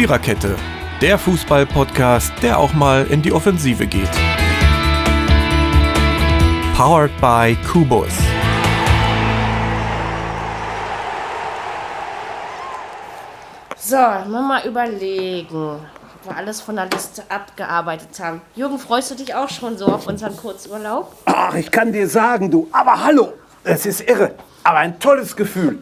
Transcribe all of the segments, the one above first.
Viererkette, der Fußball-Podcast, der auch mal in die Offensive geht. Powered by Kubus. So, mal, mal überlegen, ob wir alles von der Liste abgearbeitet haben. Jürgen, freust du dich auch schon so auf unseren Kurzurlaub? Ach, ich kann dir sagen, du, aber hallo, es ist irre, aber ein tolles Gefühl.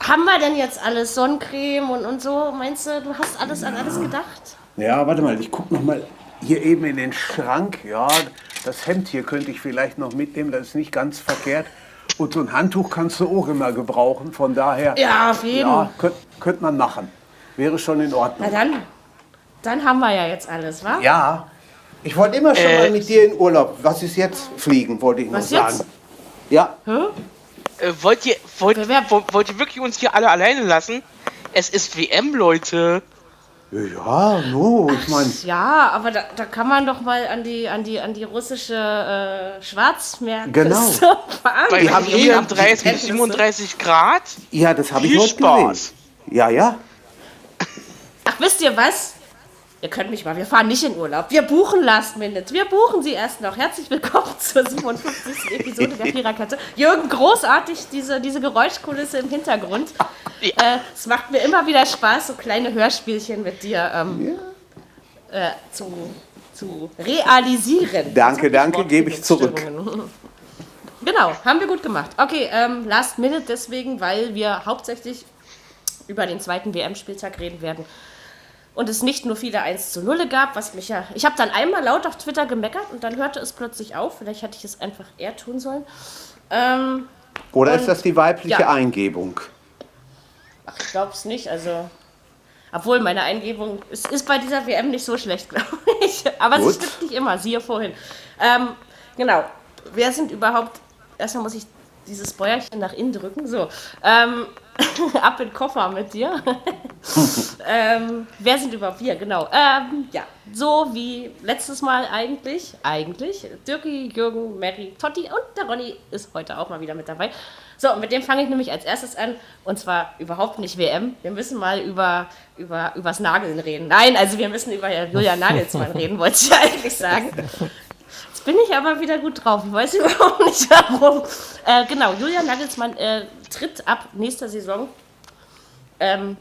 Haben wir denn jetzt alles Sonnencreme und, und so? Meinst du, du hast alles an alles gedacht? Ja, warte mal, ich guck noch mal hier eben in den Schrank. Ja, das Hemd hier könnte ich vielleicht noch mitnehmen, das ist nicht ganz verkehrt. Und so ein Handtuch kannst du auch immer gebrauchen, von daher. Ja, auf jeden. Ja, könnte könnt man machen. Wäre schon in Na Ordnung. dann, dann haben wir ja jetzt alles, wa? Ja, ich wollte immer schon mal mit dir in Urlaub. Was ist jetzt? Fliegen, wollte ich noch Was jetzt? sagen. Ja, Äh, wollt, ihr, wollt, wollt, ihr wirklich uns hier alle alleine lassen? Es ist WM, Leute. ja, no, ich meine, Ja, aber da, da kann man doch mal an die, an die, an die russische äh, Schwarzmeerküste Genau. Bei fahren. Die haben eh- 34 bis Kenntnisse. 37 Grad. ja, das habe ich heute Spaß. gesehen. Ja, ja. Ach, wisst ihr was? Ihr könnt mich mal, wir fahren nicht in Urlaub. Wir buchen Last Minute. Wir buchen sie erst noch. Herzlich willkommen zur 57. Episode der Viererkette. Jürgen, großartig, diese, diese Geräuschkulisse im Hintergrund. Äh, es macht mir immer wieder Spaß, so kleine Hörspielchen mit dir ähm, äh, zu, zu realisieren. Danke, danke, gebe ich zurück. Genau, haben wir gut gemacht. Okay, ähm, Last Minute deswegen, weil wir hauptsächlich über den zweiten WM-Spieltag reden werden. Und es nicht nur viele 1 zu 0 gab, was mich ja. Ich habe dann einmal laut auf Twitter gemeckert und dann hörte es plötzlich auf. Vielleicht hätte ich es einfach eher tun sollen. Ähm, Oder Und- ist das die weibliche ja. Eingebung? ach, ich glaube es nicht. Also. Obwohl, meine Eingebung es ist bei dieser WM nicht so schlecht, glaube ich. Aber Gut. sie stimmt nicht immer, siehe vorhin. Ähm, genau. Wer sind überhaupt. Erstmal muss ich dieses Bäuerchen nach innen drücken. So. Ähm, ab in den Koffer mit dir. ähm, wer sind überhaupt wir? Genau. Ähm, ja, so wie letztes Mal eigentlich. Eigentlich. Dirki, Jürgen, Mary, Totti und der Ronny ist heute auch mal wieder mit dabei. So, und mit dem fange ich nämlich als erstes an. Und zwar überhaupt nicht WM. Wir müssen mal über, über übers Nageln reden. Nein, also wir müssen über Julian Nagelsmann reden, wollte ich eigentlich sagen. Jetzt bin ich aber wieder gut drauf. Ich weiß überhaupt nicht warum. Äh, genau, Julian Nagelsmann äh, tritt ab nächster Saison ähm,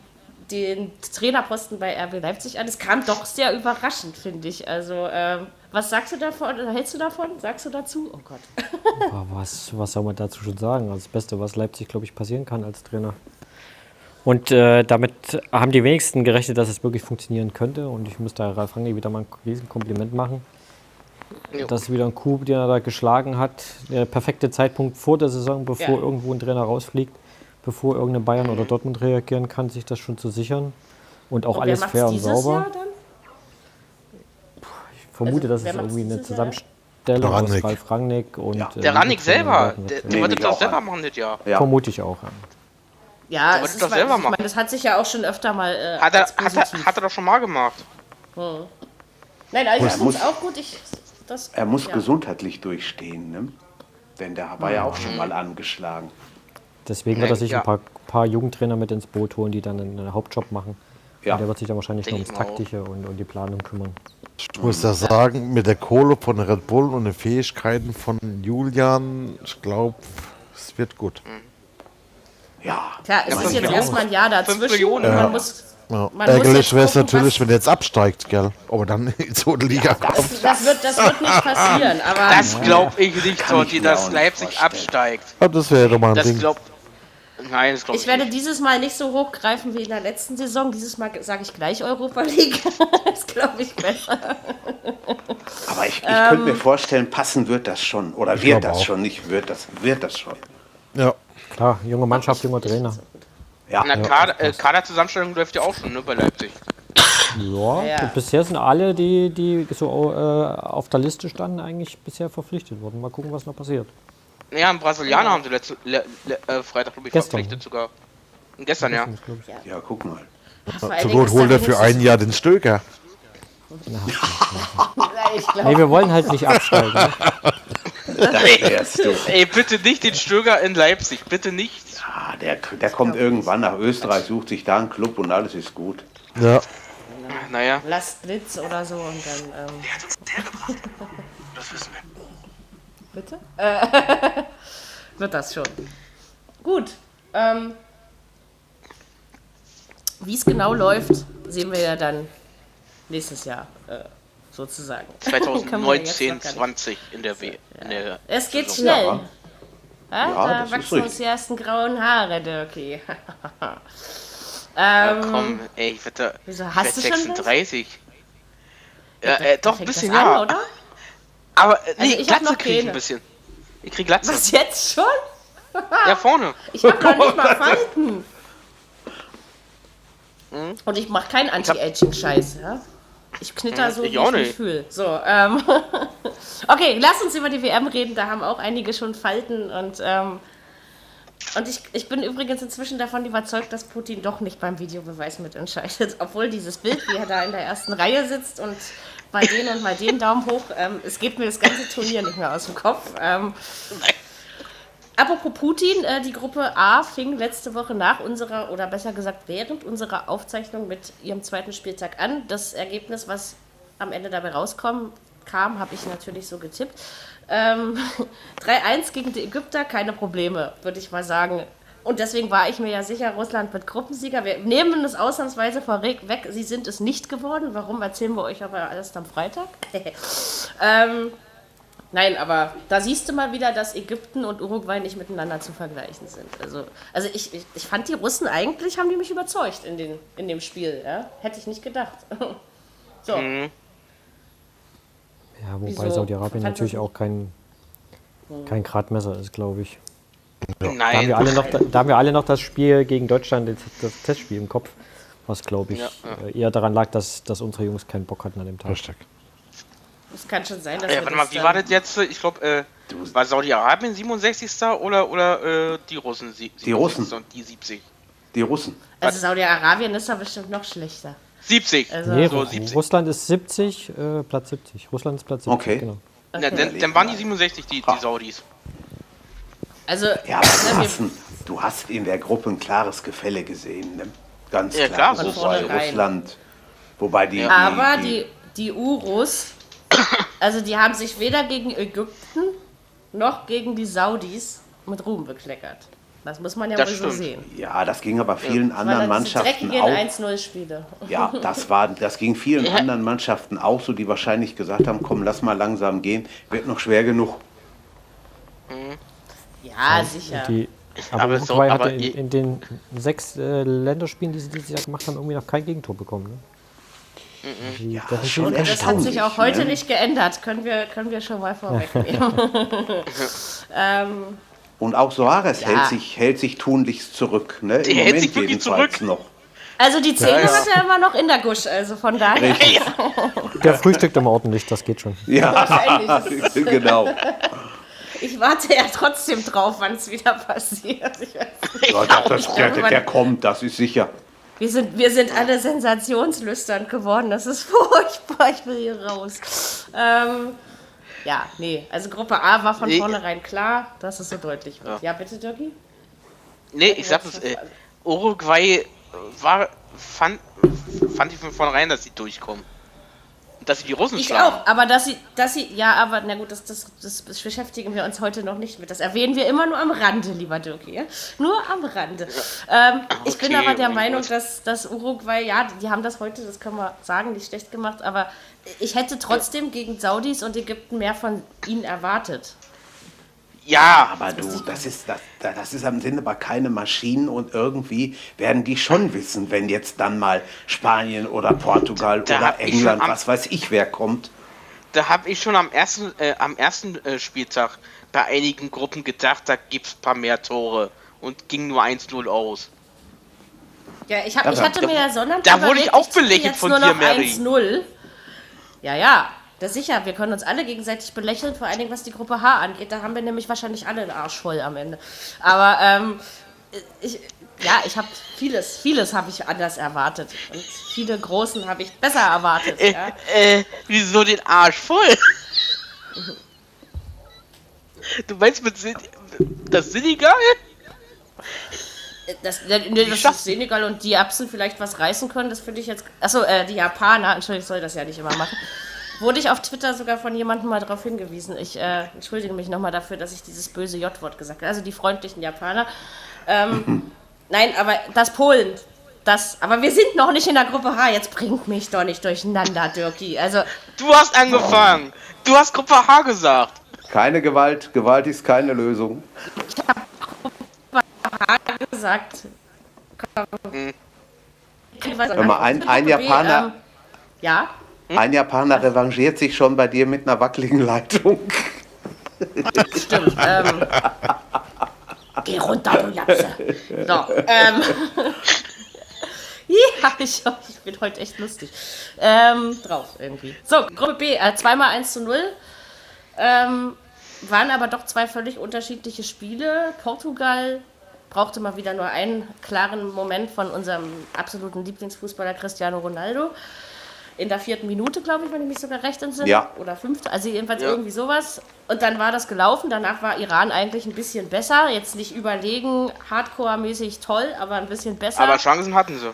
den Trainerposten bei RB Leipzig an. Es kam doch sehr überraschend, finde ich. Also, ähm, was sagst du davon? Hältst du davon? Sagst du dazu? Oh Gott. Was, was soll man dazu schon sagen? Also das Beste, was Leipzig, glaube ich, passieren kann als Trainer. Und äh, damit haben die wenigsten gerechnet, dass es wirklich funktionieren könnte. Und ich muss da Ralf Rangnick wieder mal ein riesen Kompliment machen. Jo. Das ist wieder ein Coup, den er da geschlagen hat. Der perfekte Zeitpunkt vor der Saison, bevor Ja. irgendwo ein Trainer rausfliegt, bevor irgendein Bayern oder Dortmund reagieren kann, sich das schon zu sichern. Und auch Und alles fair und sauber. Jahr dann? Ich vermute, Also, dass es irgendwie eine? Zusammenstellung aus Rangnick. Ralf Rangnick und. Ja. äh, Der Rannig Jugendtrainer selber, der, wird. der wollte das selber machen, das. Ja. Vermute ich auch. Ja. Ja, Der es wollte ist doch mal- selber ich meine, machen. das hat sich ja auch schon öfter mal äh, Hat er, als hat, er, hat er doch schon mal gemacht. Nein, also ich finde muss- es auch gut. Ich, das, Er muss ja. gesundheitlich durchstehen, ne? Denn der war ja auch schon mal angeschlagen. Deswegen wird er sich Ja. ein paar, paar Jugendtrainer mit ins Boot holen, die dann einen Hauptjob machen. Ja. Und der wird sich dann wahrscheinlich Denk nur ums. Taktische und um die Planung kümmern. Ich muss ja sagen, mit der Kohle von Red Bull und den Fähigkeiten von Julian, ich glaube, es wird gut. Ja. Klar, es Ja, ist jetzt erstmal ein Jahr dazwischen. Fünf Millionen, man muss, Ja. Ärgerlich wäre es natürlich, wenn er jetzt absteigt, gell? Aber dann in so eine Liga kommt. das, das, wird, das wird nicht passieren. Aber Das glaube ich nicht, Totti, dass Leipzig vorstellen. absteigt. Ja, das wäre doch mal ein Das Ding. glaubt. Nein, das glaube ich, ich werde nicht. dieses Mal nicht so hochgreifen wie in der letzten Saison. Dieses Mal sage ich gleich Europa League. das glaube ich besser. Aber ich, ich Ähm. könnte mir vorstellen, passen wird das schon. Oder wird glaub das auch. schon, nicht wird das, wird das schon. Ja. Klar, junge Mannschaft, junger Trainer. Ja. Na, Kader, äh, Kaderzusammenstellung läuft ja auch schon, ne, bei Leipzig. Ja, Ja. und bisher sind alle, die, die so äh, auf der Liste standen, eigentlich bisher verpflichtet worden. Mal gucken, was noch passiert. Ja, einen Brasilianer haben sie letzte, le, le, äh, Freitag, glaube ich, Gestern. verpflichtet sogar. Gestern, ja. ja, guck mal. Allen Zur Not holt er für ein Jahr den Stöger. Ich glaube, Nee, wir wollen halt nicht absteigen. Ne? Ey, bitte nicht den Stöger in Leipzig, bitte nicht. Ah, der, der kommt irgendwann nach Österreich, sucht sich da einen Club und alles ist gut. Ja, Naja. Last Blitz oder so und dann. Ähm, Der hat uns hergebracht. Das wissen wir. bitte? Äh, wird das schon. Gut. Ähm, Wie es genau läuft, sehen wir ja dann nächstes Jahr äh, sozusagen. Können wir jetzt 2019, noch gar nicht. 20 in der W. In der Es geht Saison. schnell. Ja. Ja, Ja, da das ist wachsen uns die ersten grauen Haare, Dirkie. Ja, ähm, komm, ey, ich werde Wieso, hast du schon was? 36. Ja, äh, doch, ein bisschen, an, ja. oder? Aber, äh, nee, ich hab noch Glatze krieg ich ein bisschen. Ich krieg Glatze. Was jetzt schon? Ja, vorne. Ich hab noch nicht mal Falten. Und ich mache keinen Anti-Aging-Scheiß, ja? Ich knitter so, ich wie auch ich nicht. fühle. So, ähm. okay, lass uns über die WM reden. Da haben auch einige schon Falten und, ähm. Und ich, ich bin übrigens inzwischen davon überzeugt, dass Putin doch nicht beim Videobeweis mitentscheidet. Obwohl dieses Bild, wie er da in der ersten Reihe sitzt und bei denen und bei den Daumen hoch, ähm, es geht mir das ganze Turnier nicht mehr aus dem Kopf. Ähm, Apropos Putin, äh, die Gruppe A fing letzte Woche nach unserer, oder besser gesagt während unserer Aufzeichnung mit ihrem zweiten Spieltag an. Das Ergebnis, was am Ende dabei rauskommen kam, habe ich natürlich so getippt. Ähm, 3-1 gegen die Ägypter, keine Probleme, würde ich mal sagen. Und deswegen war ich mir ja sicher, Russland wird Gruppensieger. Wir nehmen es ausnahmsweise vorweg weg. Sie sind es nicht geworden. Warum erzählen wir euch aber erst am Freitag? ähm, Nein, aber da siehst du mal wieder, dass Ägypten und Uruguay nicht miteinander zu vergleichen sind. Also, also ich, ich, ich fand die Russen eigentlich, haben die mich überzeugt in, den, in dem Spiel. Ja? Hätte ich nicht gedacht. so, Mhm. Ja, wobei? Saudi-Arabien natürlich auch kein, kein Gradmesser ist, glaube ich. Da haben, Nein. wir alle noch, da haben wir alle noch das Spiel gegen Deutschland, das, das Testspiel im Kopf, was, glaube ich, Ja, äh, eher daran lag, dass, dass unsere Jungs keinen Bock hatten an dem Tag. richtig. Es kann schon sein, dass Ja, wir warte das mal, wie war das jetzt? Ich glaube, äh, war Saudi-Arabien 67. oder, oder äh, die Russen? sie- Die Russen. 67. Und die 70. Die Russen. Also Saudi-Arabien ist da bestimmt noch schlechter. 70. Also- Nee, so Ru- 70. Russland ist 70, äh, Platz 70. Russland ist Platz 70, Okay. genau. Ja, dann, dann waren die 67, die, die Saudis. Also, Ja, aber du ne, hast, ein, du hast in der Gruppe ein klares Gefälle gesehen. Ne? Ganz Ja, klar. klar, von Wobei. Russland. Wobei die. aber die, die Urus, also die haben sich weder gegen Ägypten noch gegen die Saudis mit Ruhm bekleckert. Das muss man ja Das wohl so stimmt. sehen. Ja, das ging aber vielen Weil anderen Mannschaften auch. 1-0-Spiele. Ja, das war, das ging vielen anderen Mannschaften auch so, die wahrscheinlich gesagt haben, komm, lass mal langsam gehen, wird noch schwer genug. Ja, sicher. Die, aber, Aber so- Uruguay aber hatte in, in den sechs äh, Länderspielen, die sie dieses Jahr gemacht haben, irgendwie noch kein Gegentor bekommen. Ne? Die Ja, defensiv schon echt- Das hat sich auch heute ne? nicht geändert. Können wir, können wir schon mal vorwegnehmen. ähm, Und auch Soares Ja. hält, sich, hält sich tunlichst zurück. Ne? Der hält sich wirklich jedenfalls zurück. noch. also die Zähne ja. hat er immer noch in der Gusch. Also von daher. Der frühstückt immer ordentlich, das geht schon. Ja, Wahrscheinlich. genau. Ich warte ja trotzdem drauf, wann es wieder passiert. Ich weiß nicht. Ja, das, das, der, der, der kommt, das ist sicher. Wir sind, wir sind alle sensationslüstern geworden. Das ist furchtbar. Ich will hier raus. Ähm, ja, nee. Also Gruppe A war von Nee. vornherein klar, dass es so deutlich wird. Ja, bitte, Dirkie? Nee, ich sag es, äh, Uruguay war, fand, fand ich von vornherein, dass sie durchkommen. Dass sie die Russen Ich schlagen. auch, aber dass sie, dass sie, ja, aber na gut, das, das, das beschäftigen wir uns heute noch nicht mit. Das erwähnen wir immer nur am Rande, lieber Dirk. Ja? Nur am Rande. Ähm, ich bin Okay, aber der mein Meinung, Gott. dass, dass Uruguay, ja, die haben das heute, das können wir sagen, nicht schlecht gemacht, aber ich hätte trotzdem gegen Saudis und Ägypten mehr von ihnen erwartet. Ja, Aber du, das ist, das, das ist am Sinne aber keine Maschinen und irgendwie werden die schon wissen, wenn jetzt dann mal Spanien oder Portugal Da oder England, am- was weiß ich, wer kommt. da habe ich schon am ersten, äh, am ersten äh, Spieltag bei einigen Gruppen gedacht, da gibt's ein paar mehr Tore und ging nur 1-0 aus. Ja, ich, hab, ich da- hatte mir ja Sonntag da wurde ich auch jetzt von nur dir, noch Mary. 1-0. Ja, ja, das sicher. Wir können uns alle gegenseitig belächeln, vor allen Dingen was die Gruppe H angeht. Da haben wir nämlich wahrscheinlich alle den Arsch voll am Ende. Aber ähm, ich, ja, ich habe vieles, vieles habe ich anders erwartet. Und viele Großen habe ich besser erwartet. Äh, Ja. äh, wieso den Arsch voll? Du meinst mit Sin das Senegal? Das, nee, dass das Senegal und die Erbsen vielleicht was reißen können, das finde ich jetzt. Achso, äh, die Japaner, Entschuldigung, ich soll das ja nicht immer machen. Wurde ich auf Twitter sogar von jemandem mal darauf hingewiesen. Ich äh, entschuldige mich nochmal dafür, dass ich dieses böse J-Wort gesagt habe. Also die freundlichen Japaner. Ähm, nein, aber das Polen, das. Aber wir sind noch nicht in der Gruppe H. Jetzt bringt mich doch nicht durcheinander, Dirki. Also, Du hast angefangen. Du hast Gruppe H gesagt. Keine Gewalt, Gewalt ist keine Lösung. H gesagt. Hör mal, ein, ein Japaner, Ähm, ja? Ein Japaner revanchiert sich schon bei dir mit einer wackeligen Leitung. Stimmt. Ähm, geh runter, du Japse. So, ähm. ja, ich, ich bin heute echt lustig. Ähm, drauf irgendwie. So, Gruppe B, äh, zweimal 1 zu 0. Ähm, waren aber doch zwei völlig unterschiedliche Spiele. Portugal brauchte mal wieder nur einen klaren Moment von unserem absoluten Lieblingsfußballer Cristiano Ronaldo. In der vierten Minute, glaube ich, wenn ich mich sogar recht entsinne. Ja. Oder fünfte, also jedenfalls Ja. irgendwie sowas. Und dann war das gelaufen. Danach war Iran eigentlich ein bisschen besser. Jetzt nicht überlegen, Hardcore-mäßig toll, aber ein bisschen besser. Aber Chancen hatten sie.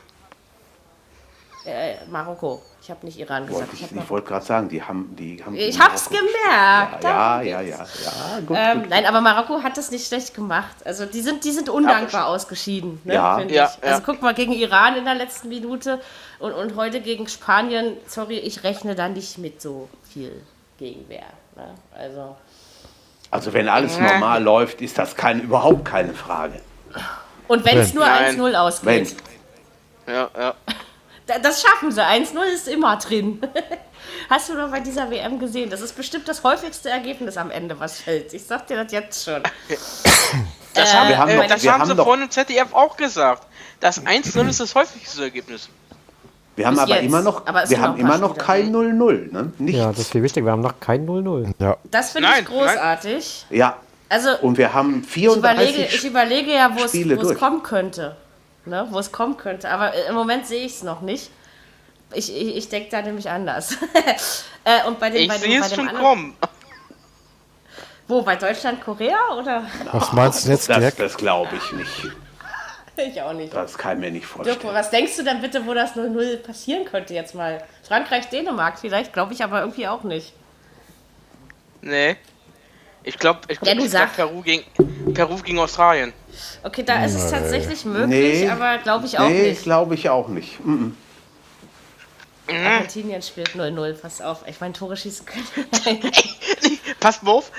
äh, Marokko. Ich habe nicht Iran gesagt. Wollte Ich, ich ich wollte gerade sagen, die haben. Die haben ich hab's gemerkt. Ja, ja, geht's. ja, ja. Gut, Ähm, gut. nein, aber Marokko hat das nicht schlecht gemacht. Also die sind, die sind undankbar ausgeschieden, ne, Ja. finde Ja, ich. Also ja. guck mal, gegen Iran in der letzten Minute und, und heute gegen Spanien, sorry, ich rechne da nicht mit so viel Gegenwehr. Ne? Also, Also wenn alles normal läuft, ist das kein, überhaupt keine Frage. und wenn es nur Nein. 1-0 ausgeht, Wenn. Ja, ja. Da- das schaffen sie. 1-0 ist immer drin. Hast du doch bei dieser WM gesehen? Das ist bestimmt das häufigste Ergebnis am Ende, was fällt. Ich sag dir das jetzt schon. Das Äh, haben, wir haben äh, doch- das wir haben haben sie doch- vorhin im ZDF auch gesagt. Das 1-0 ist das häufigste Ergebnis. Wir haben Bis aber jetzt. immer noch, Aber wir haben noch immer noch kein 0-0. Ne? Nichts. Ja, das ist viel wichtig. Wir haben noch kein 0-0. Ja, Das finde ich Nein, nein. großartig. ja, Also, und wir haben ich überlege, 34 ich überlege ja, wo es kommen könnte. Ne? Wo es kommen könnte. Aber äh, im Moment sehe ich es noch nicht. Ich, ich, ich denke da nämlich anders. äh, und bei dem, Ich bei dem, sehe bei es dem schon anderen, kommen. Wo? Bei Deutschland, Korea? Oder? was meinst du jetzt, Das, Dirk? das glaube ich nicht. ich auch nicht. Das kann ich mir nicht Dirk, vorstellen. was denkst du denn bitte, wo das 0-0 passieren könnte jetzt mal? Frankreich, Dänemark vielleicht, glaube ich aber irgendwie auch nicht. Nee. Ich glaube, ich Ja, glaub, du ich glaub, sag. Peru, gegen, Peru gegen Australien. Okay, da ist es tatsächlich möglich, Nee. aber glaube ich auch Nee, nicht. glaube ich auch nicht. Mm, mm. Argentinien spielt 0-0, pass auf. Ich meine, Tore schießen können. Pass mal auf.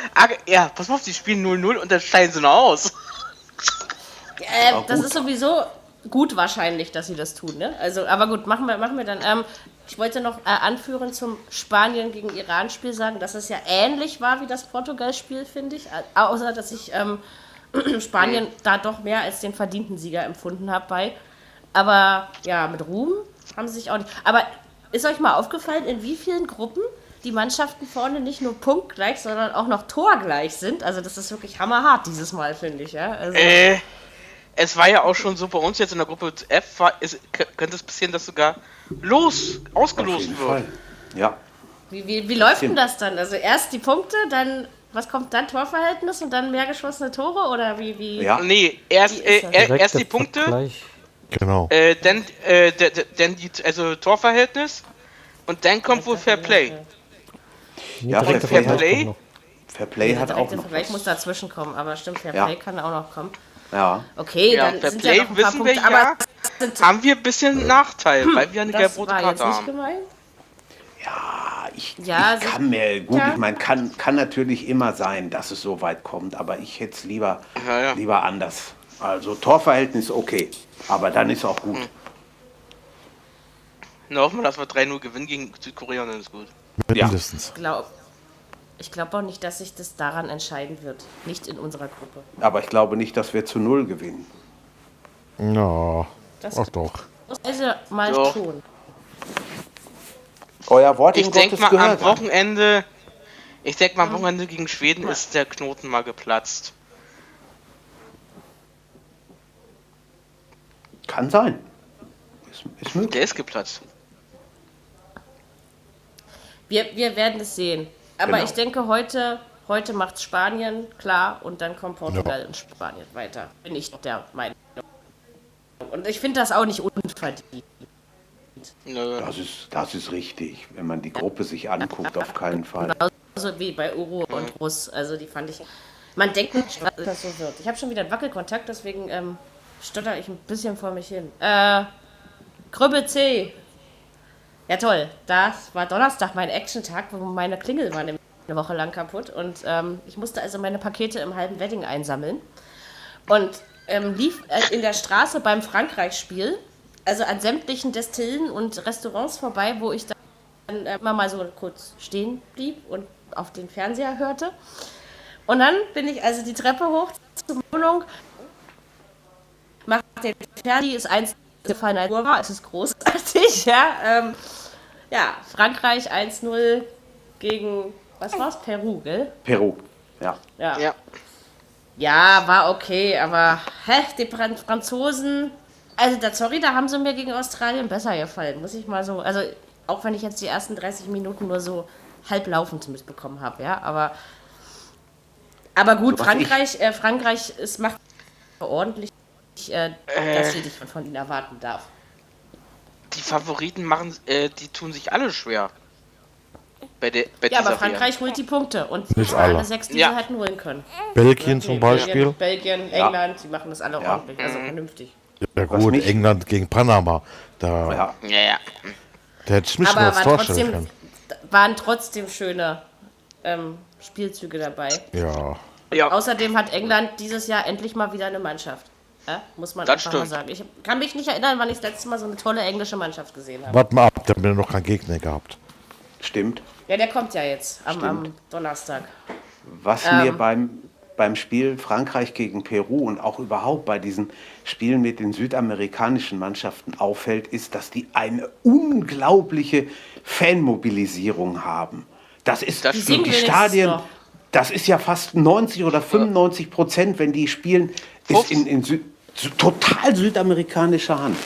Ja, pass mal auf, die spielen 0-0 und dann steigen sie noch aus. äh, das ist sowieso gut wahrscheinlich, dass sie das tun, ne? Also, aber gut, machen wir, machen wir dann. Ähm, ich wollte noch äh, anführen zum Spanien gegen Iran-Spiel sagen, dass es ja ähnlich war wie das Portugal-Spiel, finde ich. Äh, außer, dass ich ähm, Spanien da doch mehr als den verdienten Sieger empfunden habe bei. Aber ja, mit Ruhm haben sie sich auch nicht. Aber ist euch mal aufgefallen, in wie vielen Gruppen die Mannschaften vorne nicht nur punktgleich, sondern auch noch torgleich sind? Also das ist wirklich hammerhart dieses Mal, finde ich. Ja? Also, Äh, es war ja auch schon so bei uns jetzt in der Gruppe F, war, ist, könnte es passieren, dass sogar los, ausgelost wird. Fall. Ja. Wie, wie, wie läuft denn das dann? Also erst die Punkte, dann was kommt dann Torverhältnis und dann mehr geschossene Tore oder wie wie? Ja. Nee, erst, Wie äh, er- erst die Punkte, Vergleich. Genau. äh, dann, äh, dann die, also Torverhältnis und dann kommt wohl Fair Play. Ja, Fair Play. kommt noch. Fair Play hat auch noch. Vergleich muss dazwischen kommen, aber stimmt, Fair Ja. Play kann auch noch kommen. Ja. Okay, Ja, dann Fair sind Play ja noch ein paar wissen wir Punkte, ja, aber haben wir ein bisschen Nachteil, weil wir eine das gelb-rote war jetzt Karte nicht haben. gemeint. Ja, ich, Ja, ich kann mir, gut, sicher. ich meine, kann, kann natürlich immer sein, dass es so weit kommt, aber ich hätte es lieber, Ja, ja. lieber anders. Also Torverhältnis okay, aber dann ist auch gut. Na, hoffen wir, dass wir 3-0 gewinnen gegen Südkorea dann ist gut. Ja. Mindestens. Glaub, ich glaube auch nicht, dass sich das daran entscheiden wird. Nicht in unserer Gruppe. Aber ich glaube nicht, dass wir zu Null gewinnen. Ja, Das- ach doch. Also mal Doch. schon. Euer Wort Ich in denke mal am. Wochenende, ich denke mal am Wochenende gegen Schweden ist der Knoten mal geplatzt. Kann sein. Ist, ist möglich. Der ist geplatzt. Wir, wir werden es sehen. Aber Genau. ich denke, heute, heute macht Spanien klar und dann kommt Portugal und Spanien weiter. Bin ich der Meinung. Und ich finde das auch nicht unverdient. Nö. Das ist, das ist richtig. Wenn man die Gruppe sich anguckt, auf keinen Fall. Genauso wie bei Uro und Russ. Also die fand ich. Man denkt nicht, dass das so wird. Ich habe schon wieder einen Wackelkontakt, deswegen ähm, stotter ich ein bisschen vor mich hin. Äh, Grübbe C. Ja toll, das war Donnerstag mein Action-Tag, wo meine Klingel war nämlich eine Woche lang kaputt und ähm, ich musste also meine Pakete im halben Wedding einsammeln und ähm, lief äh, in der Straße beim Frankreich-Spiel, also an sämtlichen Destillen und Restaurants vorbei, wo ich dann äh, immer mal so kurz stehen blieb und auf den Fernseher hörte. Und dann bin ich also die Treppe hoch zur Wohnung, mache den Fernseher, ist eins gefallen als Uhr war, es ist großartig, ja. Ähm, ja, Frankreich 1-0 gegen, was war's? Peru, gell? Peru. Ja. Ja. Ja. Ja, war okay, aber hä, die Fran- Franzosen, also da, sorry, da haben sie mir gegen Australien besser gefallen, muss ich mal so, also auch wenn ich jetzt die ersten 30 Minuten nur so halb laufend mitbekommen habe, ja, aber aber gut, Frankreich, äh, Frankreich ist macht ordentlich, äh, das, was ich von ihnen erwarten darf. Die Favoriten machen, äh, die tun sich alle schwer. Bei, der, bei Ja, aber Frankreich holt die Punkte und Nicht alle sechs, die Ja. sie hätten holen können. Belgien zum Beispiel. Belgien, England, die machen das alle Ja. ordentlich, also vernünftig. Ja gut? England gegen Panama. Da, ja. Ja, ja. da hätte ich mich schon Aber als trotzdem, können. waren trotzdem schöne ähm, Spielzüge dabei. Ja. Ja, Außerdem hat England dieses Jahr endlich mal wieder eine Mannschaft. Ja, muss man Das einfach mal stimmt. sagen. Ich kann mich nicht erinnern, wann ich das letzte Mal so eine tolle englische Mannschaft gesehen habe. Warte mal ab, da haben wir noch keinen Gegner gehabt. Stimmt. Ja, der kommt ja jetzt am, am Donnerstag. Was Ähm. mir beim, beim Spiel Frankreich gegen Peru und auch überhaupt bei diesen Spielen mit den südamerikanischen Mannschaften auffällt, ist, dass die eine unglaubliche Fanmobilisierung haben. Das ist Das die, die Stadien, das ist ja fast 90 oder 95 Prozent, wenn die spielen, ist in, in Sü Sü total südamerikanischer Hand.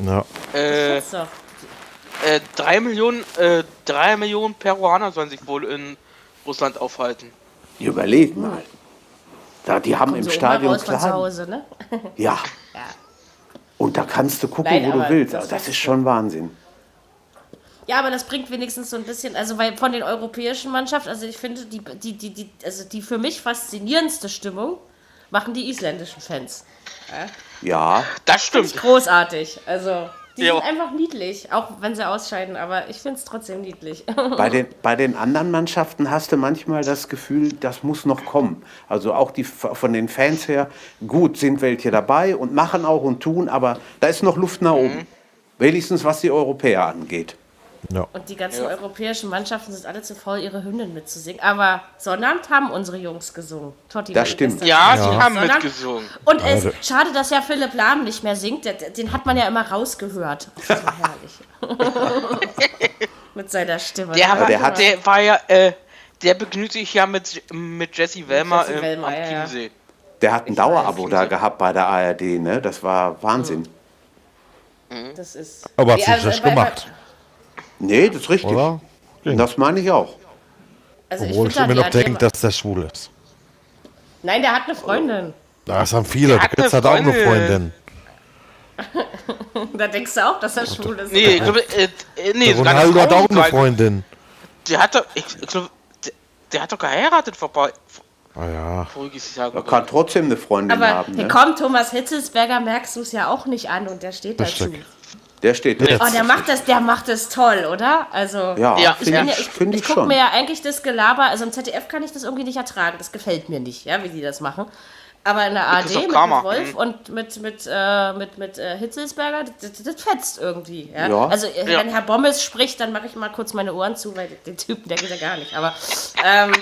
Ja. äh, äh, drei Millionen, äh, drei Millionen Peruaner sollen sich wohl in Russland aufhalten. Überleg mal. Da, die haben im So, Stadion raus von zu klar. Hause, ne? Ja. Und da kannst du gucken, Nein, wo du willst. das Also das ist- schon Wahnsinn. Ja, aber das bringt wenigstens so ein bisschen, also weil von den europäischen Mannschaften, also ich finde, die, die, die, die, also die für mich faszinierendste Stimmung machen die isländischen Fans. Ja, Das stimmt. Großartig. Also, die Ja. sind einfach niedlich, auch wenn sie ausscheiden, aber ich finde es trotzdem niedlich. bei den, bei den anderen Mannschaften hast du manchmal das Gefühl, das muss noch kommen. Also auch die von den Fans her, gut, sind welche dabei und machen auch und tun, aber da ist noch Luft nach oben. Wenigstens was die Europäer angeht. Ja. Und die ganzen europäischen Mannschaften sind alle zu faul, ihre Hymnen mitzusingen. Aber Sonnabend haben unsere Jungs gesungen. Totti Das war stimmt. Ja, sie haben Sonnabend. mitgesungen. Und es Ja, schade, dass ja Philipp Lahm nicht mehr singt. Den hat man ja immer rausgehört. Das war herrlich. mit seiner Stimme. Der, Das der, war- der war ja, äh, der begnügt sich ja mit, mit Jesse Wellmer Jesse im, Wellmer, am ja, ja. Chiemsee. Der hat ein Ich Dauerabo da gehabt bei der ARD, ne? Das war Wahnsinn. Das ist. Aber hat sich also, schlecht weil- gemacht, Nee, das ist richtig. oder? Das meine ich auch. Also Obwohl ich find immer da noch denke, dass der schwul ist. Nein, der hat eine Freundin. Das haben viele. hat Der Götz eine hat auch eine Freundin. Da denkst du auch, dass er schwul ist. Nee, ich glaube, äh, äh, nee, Der Ronaldo hat auch eine Freundin. Der hat doch, ich, ich glaube, der, der hat doch geheiratet vorbei. Ah ja. Voriges Jahr. Er kann trotzdem eine Freundin Aber haben. Ne? komm, Thomas Hitzelsberger merkst du es ja auch nicht an und der steht Das dazu. Der steht Jetzt. Oh, der macht das, der macht das toll, oder? Also Ja, Ja, ich, ja, ich, ich, ich ich gucke mir ja eigentlich das Gelaber, also im ZDF kann ich das irgendwie nicht ertragen, das gefällt mir nicht, ja, wie die das machen. Aber in der ARD Christoph mit, mit Wolf mhm. und mit, mit, äh, mit, mit äh, Hitzelsberger, das, das, fetzt irgendwie. Ja? Ja. Also äh, Ja. wenn Herr Bommes spricht, dann mache ich mal kurz meine Ohren zu, weil den Typen, der geht ja gar nicht. Aber ähm,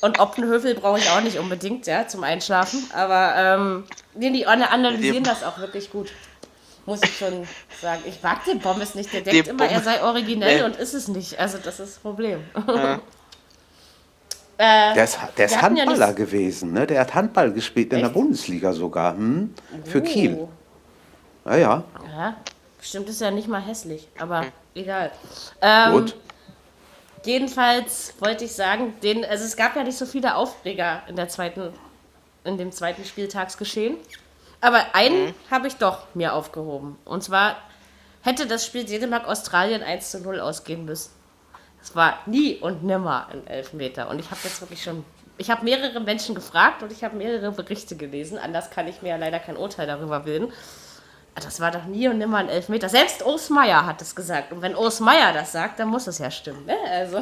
und Oppenhövel brauche ich auch nicht unbedingt, ja, zum Einschlafen. Aber ähm, nee, die ana- analysieren das auch wirklich gut. Muss ich schon sagen. Ich mag den Bommes nicht. Der denkt Den immer, er Bommes- sei originell Nee. und ist es nicht. Also das ist das Problem. Der ist, der ist hatten ja Handballer nicht- gewesen, ne? Der hat Handball gespielt in der? Bundesliga sogar. Hm? Für Kiel. Oh. Ja, ja. Ja, bestimmt ist ja nicht mal hässlich, aber egal. Ähm, Gut. Jedenfalls wollte ich sagen, den, also es gab ja nicht so viele Aufreger in der zweiten, in dem zweiten Spieltagsgeschehen. Aber einen Mhm. habe ich doch mir aufgehoben. Und zwar hätte das Spiel Dänemark-Australien 1 zu 0 ausgehen müssen. Es war nie und nimmer ein Elfmeter. Und ich habe jetzt wirklich schon. Ich habe mehrere Menschen gefragt und ich habe mehrere Berichte gelesen. Anders kann ich mir ja leider kein Urteil darüber bilden. Das war doch nie und nimmer ein Elfmeter. Selbst Urs Meier hat es gesagt. Und wenn Urs Meier das sagt, dann muss es ja stimmen. Ne? Also,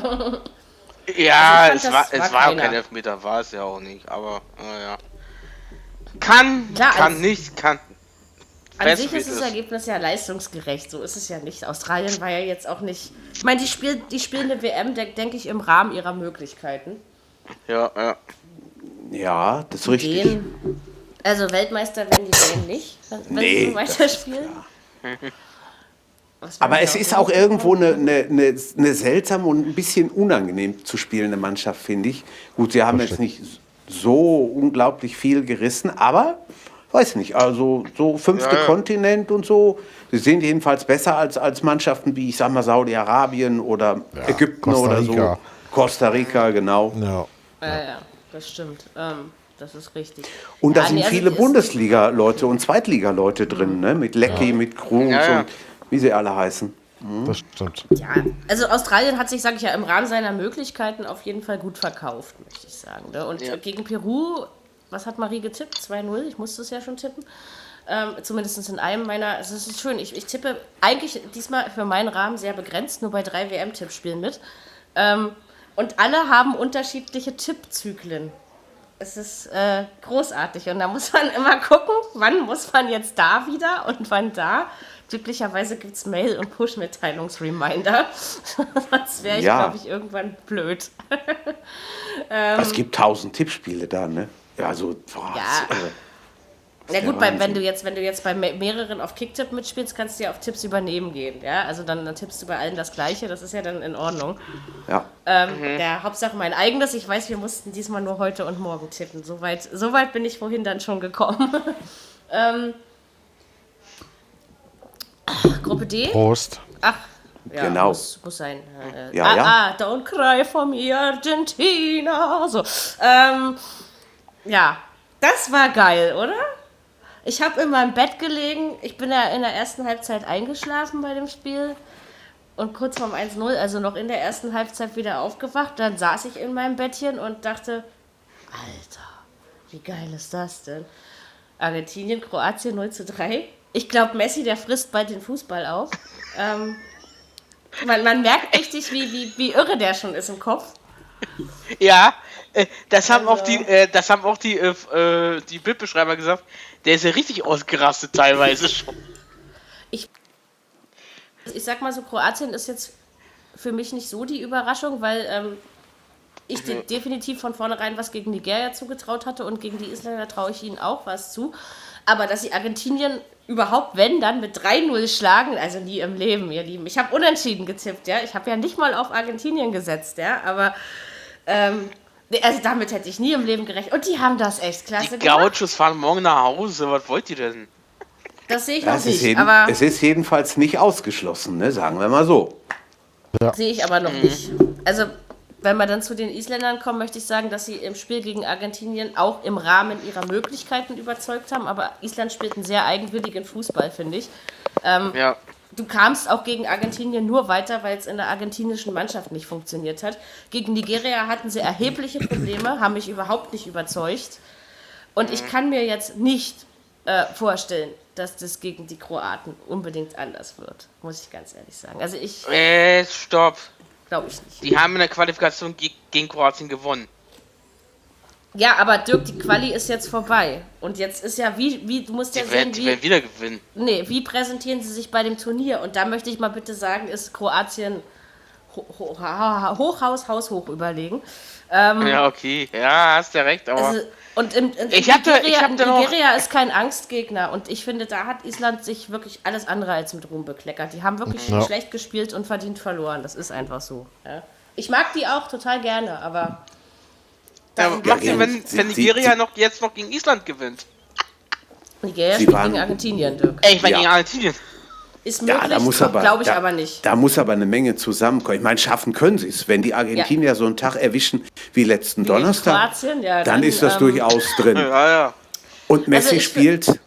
Ja, Also es war, es war war kein Elfmeter, war es ja auch nicht, aber naja. Kann, Klar, kann als- nicht, kann. An sich ist das Ergebnis ja leistungsgerecht, so ist es ja nicht. Australien war ja jetzt auch nicht. Ich meine, die, Spiel, die spielen eine WM, de- denke ich, im Rahmen ihrer Möglichkeiten. Ja, ja. Ja, das ist richtig. Den, also Weltmeister werden die Dänen nicht, wenn Nee, sie weiterspielen. Aber es ist auch irgendwo eine, eine, eine, eine seltsame und ein bisschen unangenehm zu spielende Mannschaft, finde ich. Gut, sie haben jetzt nicht so unglaublich viel gerissen, aber weiß nicht, also so fünfte Ja, ja. Kontinent und so, sie sind jedenfalls besser als, als Mannschaften wie, ich sag mal, Saudi-Arabien oder Ägypten Costa oder so. Rica. Costa Rica, genau. Ja. Ja, ja, das stimmt. Ähm, das ist richtig. Und da Ja, sind nee, also viele es- Bundesliga-Leute und Zweitliga-Leute drin, ne? mit Lecky, mit Krug Ja, ja. und wie sie alle heißen. Das stimmt. Ja, also Australien hat sich, sage ich ja, im Rahmen seiner Möglichkeiten auf jeden Fall gut verkauft, möchte ich sagen. Ne? Und Ja. gegen Peru, was hat Marie getippt? 2-0, ich musste es ja schon tippen. Ähm, zumindest in einem meiner, also es ist schön, ich, ich tippe eigentlich diesmal für meinen Rahmen sehr begrenzt, nur bei drei WM-Tippspielen mit. Ähm, und alle haben unterschiedliche Tippzyklen. Es ist äh, großartig und da muss man immer gucken, wann muss man jetzt da wieder und wann da. Glücklicherweise gibt es Mail- und Push-Mitteilungsreminder. Sonst wäre ich, Ja. glaube ich, irgendwann blöd. Es gibt tausend Tippspiele da, ne? Ja, also, boah, Ja. das. Na gut, bei, wenn du jetzt, wenn du jetzt bei me- mehreren auf Kicktipp mitspielst, kannst du ja auf Tipps übernehmen gehen. Ja? Also dann, dann tippst du bei allen das Gleiche, das ist ja dann in Ordnung. Ja. Ähm, Der Hauptsache mein eigenes. Ich weiß, wir mussten diesmal nur heute und morgen tippen. Soweit so weit bin ich vorhin dann schon gekommen. ähm, Gruppe D? Prost. Ach, ja, Genau. Muss, muss sein. Äh, Ja, ah, ja. ah, don't cry for me, Argentina. So. Ähm, ja, das war geil, oder? Ich habe in meinem Bett gelegen. Ich bin ja in der ersten Halbzeit eingeschlafen bei dem Spiel. Und kurz vorm 1-0, also noch in der ersten Halbzeit wieder aufgewacht. Dann saß ich in meinem Bettchen und dachte, Alter, wie geil ist das denn? Argentinien, Kroatien 0 zu 3. Ich glaube, Messi, der frisst bald den Fußball auf. Ähm, man, man merkt richtig, wie, wie, wie irre der schon ist im Kopf. Ja, äh, das haben auch Also- die, äh, das haben auch die, äh, äh, die Bildbeschreiber gesagt. Der ist ja richtig ausgerastet teilweise schon. Ich sag mal so, Kroatien ist jetzt für mich nicht so die Überraschung, weil ähm, ich de definitiv von vornherein was gegen Nigeria zugetraut hatte und gegen die Isländer traue ich ihnen auch was zu. Aber dass sie Argentinien überhaupt, wenn, dann mit 3-0 schlagen, also nie im Leben, ihr Lieben. Ich habe unentschieden getippt, ja. Ich habe ja nicht mal auf Argentinien gesetzt, ja. Aber ähm, nee, also damit hätte ich nie im Leben gerechnet. Und die haben das echt klasse Die gemacht. Gauchos fahren morgen nach Hause. Was wollt ihr denn? Das sehe ich Ja, noch nicht. jeden, Aber es ist jedenfalls nicht ausgeschlossen, ne? sagen wir mal so. Sehe ich aber noch nicht. Also, wenn wir dann zu den Isländern kommen, möchte ich sagen, dass sie im Spiel gegen Argentinien auch im Rahmen ihrer Möglichkeiten überzeugt haben. Aber Island spielt einen sehr eigenwilligen Fußball, finde ich. Ja, Du kamst auch gegen Argentinien nur weiter, weil es in der argentinischen Mannschaft nicht funktioniert hat. Gegen Nigeria hatten sie erhebliche Probleme, haben mich überhaupt nicht überzeugt. Und ich kann mir jetzt nicht äh, vorstellen, dass das gegen die Kroaten unbedingt anders wird, muss ich ganz ehrlich sagen. Also ich äh, stopp. Glaube ich nicht. Die haben in der Qualifikation ge gegen Kroatien gewonnen. Ja, aber Dirk, die Quali ist jetzt vorbei. Und jetzt ist ja, wie, wie du musst ja Die werden, sehen, die wie, werden wieder gewinnen. nee, wie präsentieren sie sich bei dem Turnier? Und da möchte ich mal bitte sagen, ist Kroatien ho ho ha- Hochhaus, haushoch überlegen. Ja, okay. Ja, hast ja recht, aber. Mhm. Und in, in, Ich ich Nigeria, da noch- Nigeria ist kein Angstgegner. Und ich finde, da hat Island sich wirklich alles andere als mit Ruhm bekleckert. Die haben wirklich Ja. schlecht gespielt und verdient verloren. Das ist einfach so. Ja. Ich mag die auch total gerne, aber ja, was macht ihr, wenn, sie- wenn Nigeria sie- noch jetzt noch gegen Island gewinnt? Nigeria Sie spielt waren- gegen Argentinien, Dirk. Ey, ich meine Ja. gegen Argentinien. Ist Ja, möglich, da muss aber, glaube ich da, aber nicht. Da muss aber eine Menge zusammenkommen. Ich meine, schaffen können sie es. Wenn die Argentinier so einen Tag erwischen wie letzten gegen Donnerstag, Kroatien, ja, dann, dann, ist das ähm, durchaus drin. Ja, ja. Und Messi Also ich spielt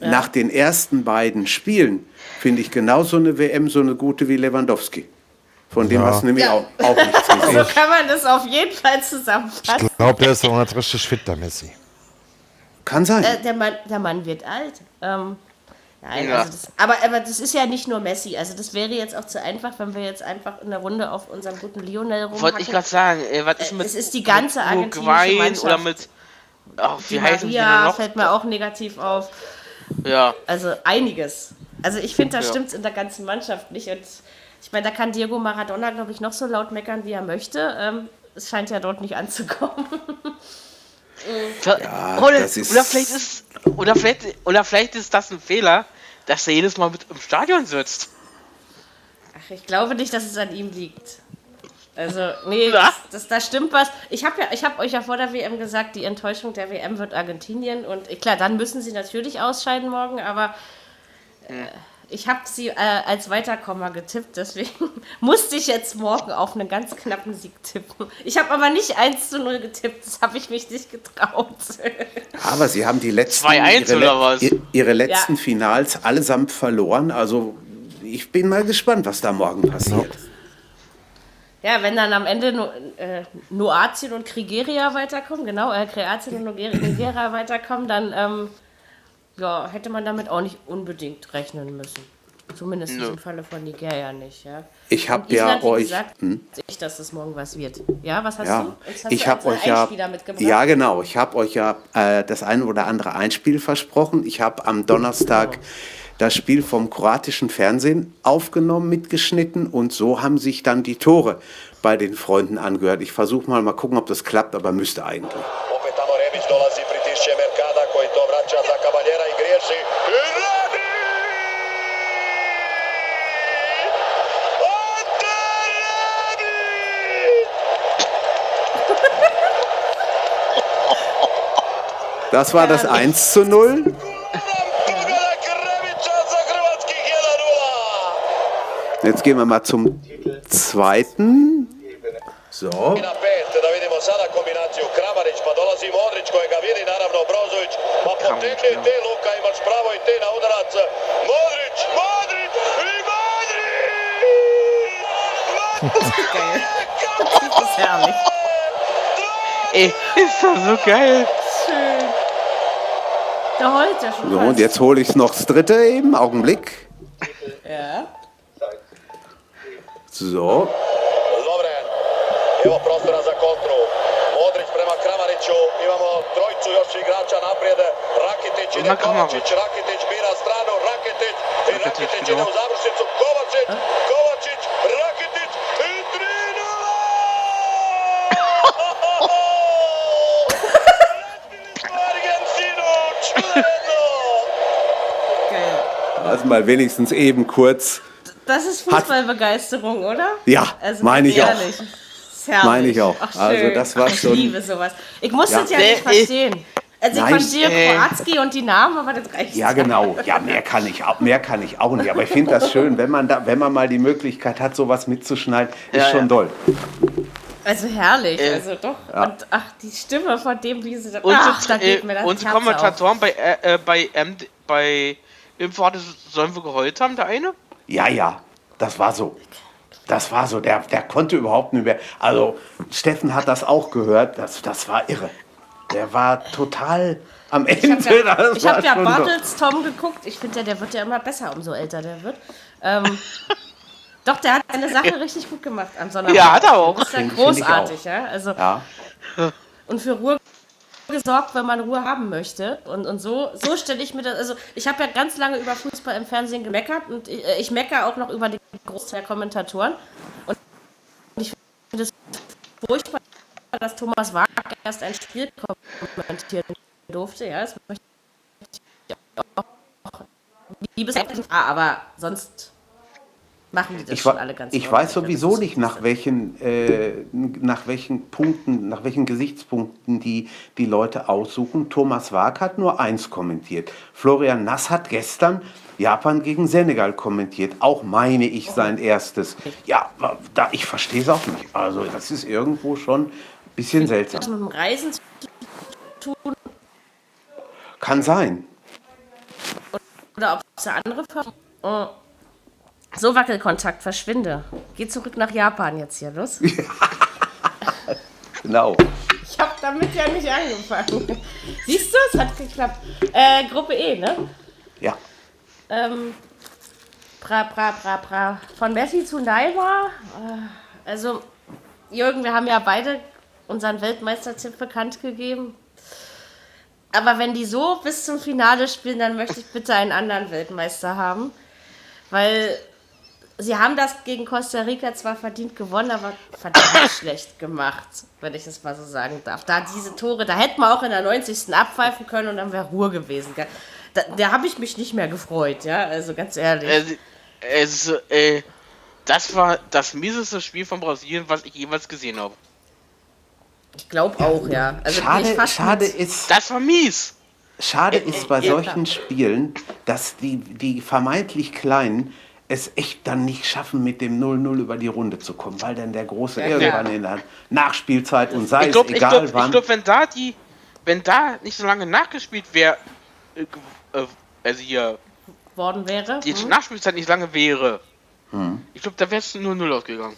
nach den ersten beiden Spielen finde ich genauso eine WM so eine gute wie Lewandowski. Von dem Ja. hast du nämlich Ja. auch, auch nichts gesehen. So kann man das auf jeden Fall Ich zusammenfassen. glaube, der ist auch richtig fit, der Messi. Kann sein. Äh, der, Mann, der Mann wird alt. Ähm, nein, Ja. also das, aber, aber das ist ja nicht nur Messi. Also das wäre jetzt auch zu einfach, wenn wir jetzt einfach in der Runde auf unserem guten Lionel rumhacken. Wollte ich gerade sagen, äh, was ist Äh, mit es ist die ganze mit argentinische Mannschaft. oder mit ach, wie Die heißen die denn Maria noch? fällt mir auch negativ auf. Ja, Also einiges. Also ich finde, da Ja. stimmt in der ganzen Mannschaft nicht. Und ich meine, da kann Diego Maradona, glaube ich, noch so laut meckern, wie er möchte. Ähm, es scheint ja dort nicht anzukommen. oder, das ist- oder vielleicht ist oder vielleicht oder vielleicht ist das ein Fehler, dass er jedes Mal mit im Stadion sitzt. Ach, ich glaube nicht, dass es an ihm liegt. Also, nee, das, das, da stimmt was. Ich habe ja, ich hab euch ja vor der WM gesagt, die Enttäuschung der WM wird Argentinien. Und klar, dann müssen sie natürlich ausscheiden morgen, aber äh, ich habe sie äh, als Weiterkommer getippt, deswegen musste ich jetzt morgen auf einen ganz knappen Sieg tippen. Ich habe aber nicht 1 zu 0 getippt, das habe ich mich nicht getraut. Aber sie haben die letzten, 2-1 ihre, oder was? ihre letzten Ja. Finals allesamt verloren. Also ich bin mal gespannt, was da morgen passiert. Ja, wenn dann am Ende nur, äh, Noatien und Krigeria weiterkommen, genau, äh, Kroatien und Niger- Nigeria weiterkommen, dann ähm, ja, hätte man damit auch nicht unbedingt rechnen müssen. Zumindest Nö. im Falle von Nigeria nicht, ja. Ich habe ja wie euch. gesagt, ich, dass es morgen was wird. Ja, was hast Ja, du? Hast ich habe also euch ja, ja genau, ich habe euch ja äh, das eine oder andere Einspiel versprochen. Ich habe am Donnerstag das Spiel vom kroatischen Fernsehen aufgenommen, mitgeschnitten und so haben sich dann die Tore bei den Freunden angehört. Ich versuche mal mal gucken, ob das klappt, aber müsste eigentlich. Opet pritišće Merkada koji to vraća za Kavaljera i griješi. I radi! Das war das 1 zu 0. Pogledaj Rebića za hrvatskih 1-0. Jetzt gehen wir mal zum zweiten. So. Na pet, da vidimo sada kombinaciju Kramarić, pa dolazi Modrić kojega vidi naravno Brozović, pa potegni te Luka, imaš pravo i te na udarac. Modrić, Modrić i Modrić! Das ist herrlich. Ey, ist das so geil. Schön. Da heult er schon So, und jetzt hole ich noch das dritte eben. Augenblick. Ja. So. Evo prostora za kontru. Modrić prema Kramariću, imamo trojicu još igrača naprijed. Rakitić ide. Kovačić, Rakitić bira stranu, Rakitić i Rakitić ide. u završnicu. Kovačić, Kovačić, Rakitić i 3-0! Argentinu, čudno! Also mal wenigstens eben kurz. Das ist Fußballbegeisterung, oder? Ja, meine ich auch. Ist herrlich. Meine ich auch. Ach. Also das war Ach, schon- Ich liebe sowas. Ich muss Ja. das ja nicht verstehen. Also ich Nein, verstehe äh, Kroatski und die Namen, aber das reicht. Ja, genau. Ja, mehr kann ich auch, mehr kann ich auch nicht. Aber ich finde das schön, wenn man da, wenn man mal die Möglichkeit hat, sowas mitzuschneiden, ist Ja, schon ja. doll. Also herrlich, Äh, also doch. Und ach, die Stimme von dem, wie sie da. Unsere, Ach, da geht äh, mir das unsere Herz auf. Kommentatoren bei, äh, äh, bei, MD, bei Impfworte sollen wir geheult haben, der eine? Ja, ja, das war so. Das war so. Der, der konnte überhaupt nicht mehr. Also Steffen hat das auch gehört. Das, das war irre. Der war total am Ende. Ich habe ja, ich hab ja. Bartels Tom geguckt. Ich finde ja, der wird ja immer besser, umso älter der wird. Ähm, doch, der hat seine Sache richtig gut gemacht am Sonntag. Ja, hat er auch. Das ist ja großartig, auch. ja. Also, Ja. und für Ruhe gesorgt, wenn man Ruhe haben möchte. Und, und so, so stelle ich mir das. Also, ich habe ja ganz lange über Fußball im Fernsehen gemeckert und ich, äh, ich meckere auch noch über den Großteil der Kommentatoren. Und ich finde es furchtbar, dass Thomas Wagner erst ein Spiel kommentieren durfte. Ja, das möchte ich auch liebes ah, aber sonst machen die das Ich, schon alle ganz ich weiß sowieso nicht, nach welchen, äh, nach welchen Punkten, nach welchen Gesichtspunkten die, die Leute aussuchen. Thomas Wag hat nur eins kommentiert. Florian Nass hat gestern Japan gegen Senegal kommentiert. Auch meine ich sein erstes. Ja, da, ich verstehe es auch nicht. Also das ist irgendwo schon ein bisschen seltsam. Das mit dem Reisen zu tun. Kann sein. oder ob es eine andere Firma. So Wackelkontakt, verschwinde. Geh zurück nach Japan jetzt hier, los. Genau. Ich habe damit ja nicht angefangen. Siehst du, es hat geklappt. Äh, Gruppe E, ne? Ja. Ähm, bra, bra, bra, bra. Von Messi zu Neymar. Äh, also, Jürgen, wir haben ja beide unseren Weltmeistertipp bekannt gegeben. Aber wenn die so bis zum Finale spielen, dann möchte ich bitte einen anderen Weltmeister haben. Weil sie haben das gegen Costa Rica zwar verdient gewonnen, aber verdammt schlecht gemacht, wenn ich das mal so sagen darf. Da diese Tore, da hätten wir auch in der 90. abpfeifen können und dann wäre Ruhe gewesen. Da, da habe ich mich nicht mehr gefreut, ja, also ganz ehrlich. Äh, es, äh, das war das mieseste Spiel von Brasilien, was ich jemals gesehen habe. Ich glaube auch, ja. Also Schade, schade ist, Das war mies. schade ist bei ja, solchen Spielen, dass die, die vermeintlich Kleinen es echt dann nicht schaffen, mit dem 0-0 über die Runde zu kommen, weil dann der Große Ja, irgendwann in der Nachspielzeit und sei Ich glaube, es ich egal glaub, ich wann. glaub, wenn da die, wenn da nicht so lange nachgespielt wäre, äh, äh, also hier, worden wäre. die Hm? Nachspielzeit nicht lange wäre, Hm. ich glaube, da wäre es 0-0 ausgegangen.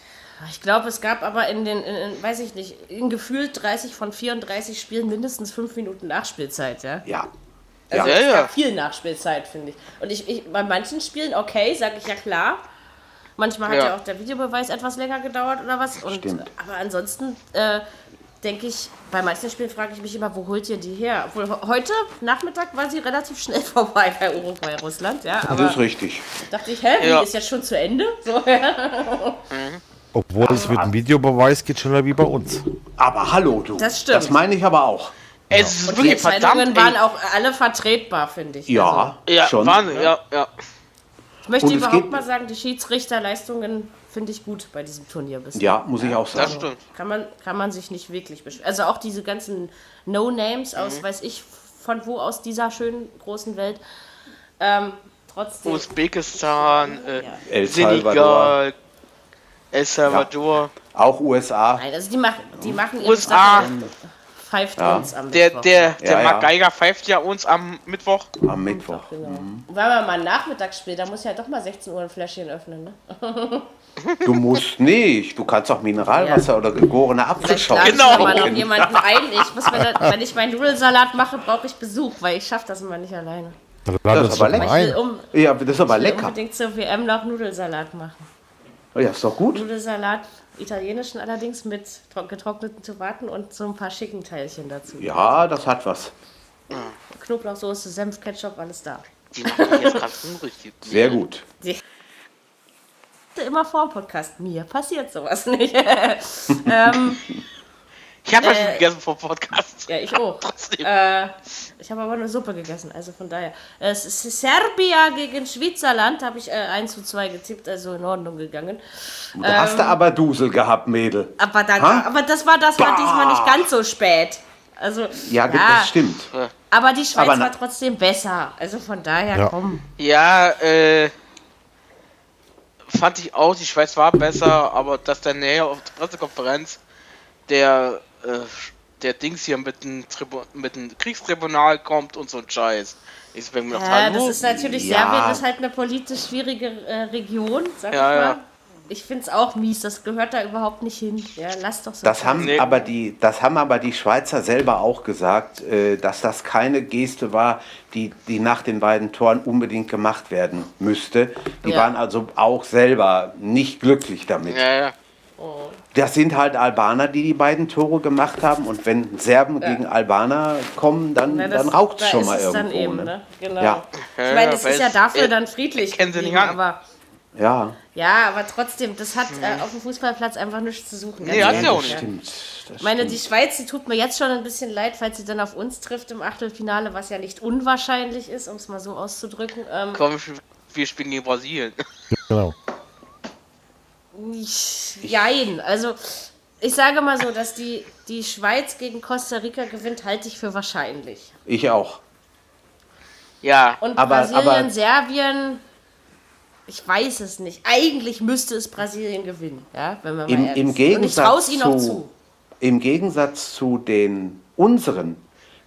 Ich glaube, es gab aber in den, in, in, weiß ich nicht, in gefühlt 30 von 34 Spielen mindestens 5 Minuten Nachspielzeit, ja. ja. Also ja. es Ja, ja. gab viel Nachspielzeit, finde ich. Und ich, ich, bei manchen Spielen, okay, sage ich ja klar. Manchmal hat ja. Ja. auch der Videobeweis etwas länger gedauert oder was. Und, Stimmt. Aber ansonsten äh, denke ich, bei manchen Spielen frage ich mich immer, wo holt ihr die her? Obwohl heute Nachmittag war sie relativ schnell vorbei bei Uruguay Russland, ja. Das Aber ist richtig. dachte ich, hä, Ja. ist jetzt schon zu Ende? So, ja. Obwohl es mit dem Videobeweis geht schneller wie bei uns. Aber hallo, du. Das stimmt. Das meine ich aber auch. Es ist Und die wirklich Entscheidungen verdammt. waren ey. auch alle vertretbar, finde ich. Ja, Also, ja, schon. waren, ja, ja. ich möchte Und überhaupt mal sagen, die Schiedsrichterleistungen finde ich gut bei diesem Turnier bisher. Ja, muss ich auch Das sagen. stimmt. Kann man, kann man sich nicht wirklich beschweren. Also auch diese ganzen No-Names Mhm. aus, weiß ich, von wo aus dieser schönen großen Welt. Ähm, trotzdem. Usbekistan, äh, El Senegal, El Salvador. Auch USA. Nein, also die machen, die machen ihre USA. Sache, pfeift Ja. uns am Der, Mittwoch. der, der Ja, ja. Mark Geiger pfeift ja uns am Mittwoch. Am Mittwoch. Genau. Weil man mal ein Nachmittagsspiel, da muss ja doch mal 16 Uhr ein Fläschchen öffnen, ne? Du musst nicht. Du kannst auch Mineralwasser oder gegorene Apfelschorle Genau. mal noch trinken. jemanden ein. Ich muss mir da, wenn ich meinen Nudelsalat mache, brauche ich Besuch, weil ich schaffe das immer nicht alleine. Das lad ist aber lecker. um, Ja, das ist aber ich will lecker. unbedingt zur WM noch Nudelsalat machen. Ja, ist doch gut. Nudelsalat, italienischen allerdings mit tro- getrockneten Tomaten und so ein paar schicken Teilchen dazu. Ja, das hat was. Knoblauchsoße, Senf, Ketchup, alles da. Die machen mich jetzt gerade hungrig. die- Sehr gut. Immer vor dem Podcast. Mir passiert sowas nicht. ähm, Ich habe ja Äh, schon gegessen vor Podcast. ja, ich auch. Trotzdem. Äh, ich habe aber eine Suppe gegessen, also von daher. Äh, Es ist Serbia gegen Schweizerland, habe ich äh, 1 zu 2 getippt, also in Ordnung gegangen. Da hast du aber Dusel gehabt, Mädel. Aber, dann, aber das war das war Bah. diesmal nicht ganz so spät. Also, Ja, das stimmt. Aber die Schweiz Aber war trotzdem besser. Also von daher, Ja. komm. Ja, äh. Fand ich auch, die Schweiz war besser, aber dass dann näher auf der Pressekonferenz der, äh, der Dings hier mit dem, Tribu mit dem Kriegstribunal kommt und so ein Scheiß. Ich bin mir noch Ja, das ist natürlich, Ja. Serbien ist halt eine politisch schwierige äh, Region, sag Ja, ich mal. ja. Ich finde es auch mies, das gehört da überhaupt nicht hin. Ja, lass doch so. Das haben, Nee. aber die, das haben aber die Schweizer selber auch gesagt, äh, dass das keine Geste war, die, die nach den beiden Toren unbedingt gemacht werden müsste. Die Ja. waren also auch selber nicht glücklich damit. Ja, ja. Das sind halt Albaner, die die beiden Tore gemacht haben. Und wenn Serben gegen Albaner kommen, dann, Na, das- dann raucht da es schon ist mal irgendwo. dann eben, ne? ne? Genau. Ja. Ich meine, es Ja, ist ja dafür dann friedlich. kennen sie nicht an. Aber Ja, ja, aber trotzdem, das hat äh, auf dem Fußballplatz einfach nichts zu suchen. Nee, hat sie ehrlich, auch ja. nicht. stimmt. Das Ich meine, die Schweiz, die tut mir jetzt schon ein bisschen leid, falls sie dann auf uns trifft im Achtelfinale, was ja nicht unwahrscheinlich ist, um es mal so auszudrücken. Ähm, Komm, wir spielen gegen Brasilien. Genau. Ich- jein. Also, ich sage mal so, dass die, die Schweiz gegen Costa Rica gewinnt, halte ich für wahrscheinlich. Ich auch. Ja, Und Aber- Brasilien, aber- Serbien, ich weiß es nicht. Eigentlich müsste es Brasilien gewinnen, ja, wenn mal Im, ehrlich im, sind. Und ich traue es Gegensatz ihnen auch zu, zu. Im Gegensatz zu den unseren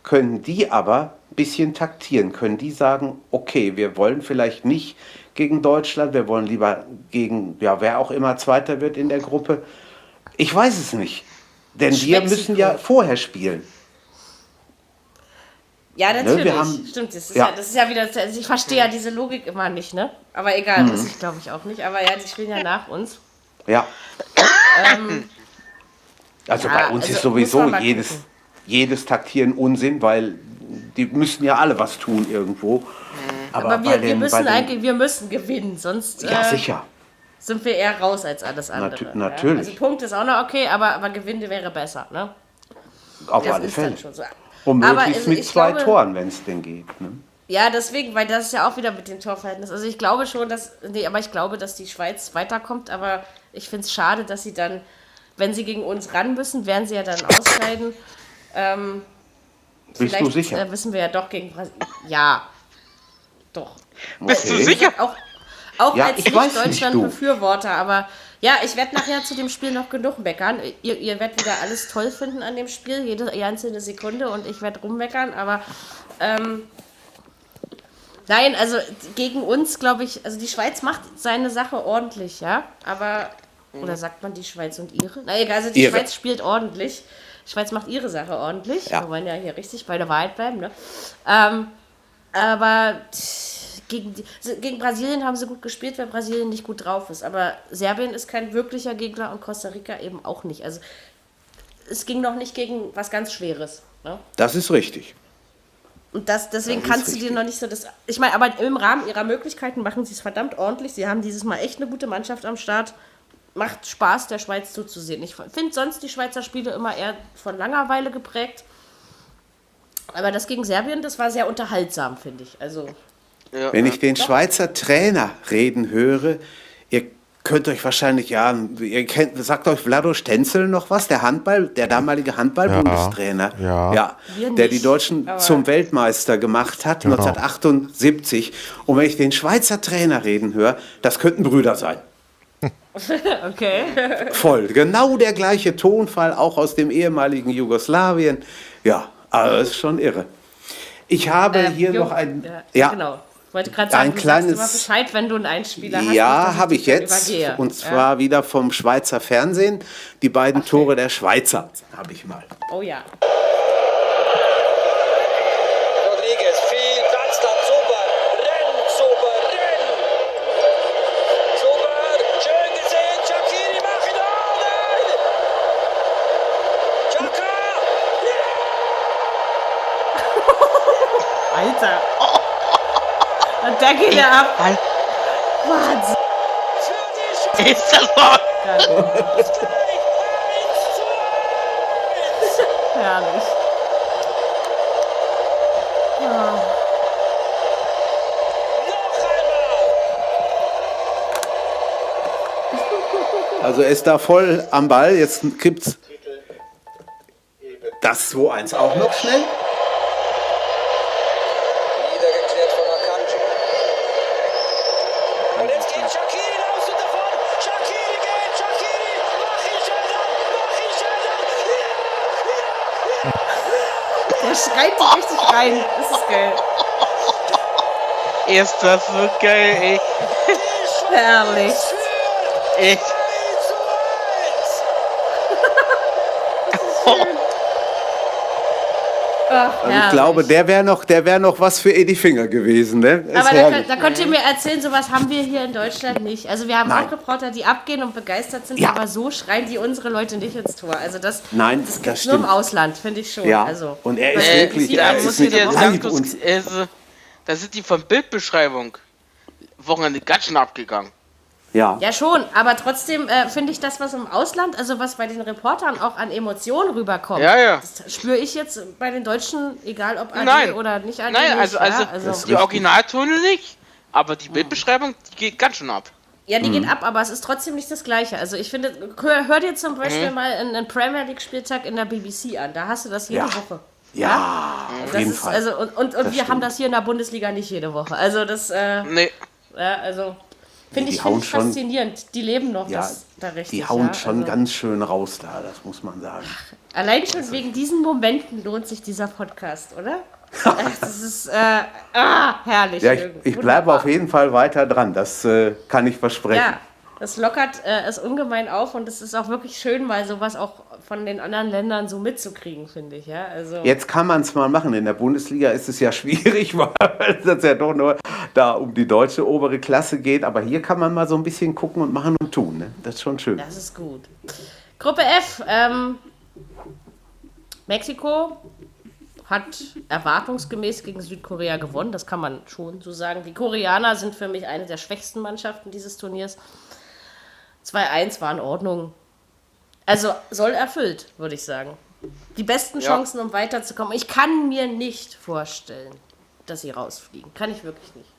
können die aber bisschen taktieren? Können die sagen, okay, wir wollen vielleicht nicht gegen Deutschland, wir wollen lieber gegen, ja, wer auch immer Zweiter wird in der Gruppe? Ich weiß es nicht. Denn wir müssen ja vorher spielen. Ja, wir natürlich. haben- Stimmt, das ist ja. ja. das ist ja wieder, also ich verstehe ja diese Logik immer nicht, ne? Aber egal, Mhm. muss ich glaube ich auch nicht. Aber ja, die spielen ja nach uns. Ja. also ja, bei uns also ist sowieso jedes, gucken. jedes Taktieren Unsinn, weil die müssen ja alle was tun irgendwo. Aber, Aber wir, wir, den- bei müssen eigentlich, wir müssen gewinnen, sonst Ja, äh, sicher. sind wir eher raus als alles andere. Natu- ja? natürlich. Also Punkt ist auch noch okay, aber, aber Gewinn wäre besser, ne? Auf Das alle Fälle. so. Und Aber möglichst also mit zwei glaube- Toren, wenn es denn geht. Ne? Ja, deswegen, weil das ist ja auch wieder mit dem Torverhältnis. Also ich glaube schon, dass, nee, aber ich glaube, dass die Schweiz weiterkommt, aber ich finde es schade, dass sie dann, wenn sie gegen uns ran müssen, werden sie ja dann ausscheiden. Ähm, Bist du vielleicht sicher? Äh, wissen wir ja doch gegen Brasilien. Ja, doch. Bist du Okay. sicher? Auch, auch Ja, als nicht, Nicht-Deutschland-Befürworter, aber ja, ich werde nachher zu dem Spiel noch genug meckern. Ihr, ihr werdet wieder alles toll finden an dem Spiel, jede einzelne Sekunde und ich werde rummeckern, aber ähm, nein, also gegen uns glaube ich, also die Schweiz macht seine Sache ordentlich, ja, aber, oder sagt man die Schweiz und ihre? Na egal, also die Ihre. Schweiz spielt ordentlich. Schweiz macht ihre Sache ordentlich. Ja. Wir wollen ja hier richtig bei der Wahrheit bleiben, ne? Ähm, aber gegen, die, so, gegen Brasilien haben sie gut gespielt, weil Brasilien nicht gut drauf ist. Aber Serbien ist kein wirklicher Gegner und Costa Rica eben auch nicht. Also es ging noch nicht gegen was ganz Schweres. Ne? Das ist richtig. Und das, deswegen Das kannst du dir richtig. noch nicht so das. Ich meine, aber im Rahmen ihrer Möglichkeiten machen sie es verdammt ordentlich. Sie haben dieses Mal echt eine gute Mannschaft am Start. Macht Spaß, der Schweiz zuzusehen. Ich finde sonst die Schweizer Spiele immer eher von Langeweile geprägt. Aber das gegen Serbien, das war sehr unterhaltsam, finde ich. Also, Ja, Wenn ja. ich den Schweizer Trainer reden höre, ihr könnt euch wahrscheinlich, ja, ihr kennt, sagt euch Vlado Stenzel noch was, der Handball, der damalige Handball-Bundestrainer, Ja. Wir der nicht, die Deutschen aber- zum Weltmeister gemacht hat, Genau. 1978. Und wenn ich den Schweizer Trainer reden höre, das könnten Brüder sein. Okay. Voll. Genau der gleiche Tonfall, auch aus dem ehemaligen Jugoslawien. Ja, aber das ist schon irre. Ich habe Ähm, hier Jo, noch ein. Ja, Ja, genau. Ich wollte gerade sagen, Ein du kleines- sagst Bescheid, wenn du einen Einspieler hast. Ja, habe ich jetzt. übergehe. Und zwar wieder vom Schweizer Fernsehen. Die beiden Tore der Schweizer habe ich mal. Ja. Oh ja. Rodriguez, viel Platz dann, super, rennt, super, rennt. Super, schön gesehen, Shakiri macht ihn, oh nein! Chaka! Alter. Und da geht er ab. Wahnsinn. Ist das mal? gleich 1 zu 1! Herrlich. Also er ist da voll am Ball. Jetzt gibt's das 2-1 auch noch schnell. Niedergeklärt von Akanji. Und jetzt geht Shakiri raus und davon. Shakiri geht, Shakiri, mach ihn schnell dann, mach ihn schnell dann. Schreit die richtig rein. Das ist geil. Ist das so geil, ey. Herrlich. Ich. 1 zu 1. Ach, Also ich glaube, der wäre noch, der wäre noch was für Eddie Finger gewesen. Ne? Ist Aber da, da könnt ihr mir erzählen, sowas haben wir hier in Deutschland nicht. Also wir haben Nein. auch Reporter, die abgehen und begeistert sind, Ja. aber so schreien die unsere Leute nicht ins Tor. Also das, Nein, das das nur im. Ausland, finde ich schon. Ja, Also, und er ist Weil wirklich- er Da ist muss mit dir ganz kurz. Also, da sind die von Bildbeschreibung Wochenende ganz schön abgegangen. Ja. Ja, schon, aber trotzdem äh, finde ich das, was im Ausland, also was bei den Reportern auch an Emotionen rüberkommt, Ja, ja. das spüre ich jetzt bei den Deutschen, egal ob AD Nein. oder nicht AD. Nein, nicht, also, also, ja, also die Originaltöne nicht, aber die Bildbeschreibung, die geht ganz schön ab. Ja, die Mhm. geht ab, aber es ist trotzdem nicht das Gleiche. Also ich finde, hör, hör dir zum Mhm. Beispiel mal einen, einen Premier League Spieltag in der BBC an. Da hast du das jede Ja. Woche. Ja, auf Das jeden ist, Fall. also und, und, und wir stimmt. haben das hier in der Bundesliga nicht jede Woche. Also das, äh, Nee, ja, also finde ich, find ich schon- faszinierend. Die leben noch ja, das da richtig. die hauen ja, schon also. ganz schön raus da, das muss man sagen. Allein schon wegen diesen Momenten lohnt sich dieser Podcast, oder? Das ist äh, ah, herrlich. Ja, ich, ich bleibe auf jeden Fall weiter dran. Das äh, kann ich versprechen. Ja, das lockert äh, es ungemein auf und es ist auch wirklich schön, mal sowas auch von den anderen Ländern so mitzukriegen, finde ich. Ja, also Jetzt kann man es mal machen. In der Bundesliga ist es ja schwierig, weil es ja doch nur da um die deutsche obere Klasse geht. Aber hier kann man mal so ein bisschen gucken und machen und tun. Ne? Das ist schon schön. das ist gut. Gruppe F. Ähm, Mexiko hat erwartungsgemäß gegen Südkorea gewonnen. Das kann man schon so sagen. Die Koreaner sind für mich eine der schwächsten Mannschaften dieses Turniers. 2-1 war in Ordnung. Also soll erfüllt, würde ich sagen. Die besten Ja. Chancen, um weiterzukommen. Ich kann mir nicht vorstellen, dass sie rausfliegen. Kann ich wirklich nicht.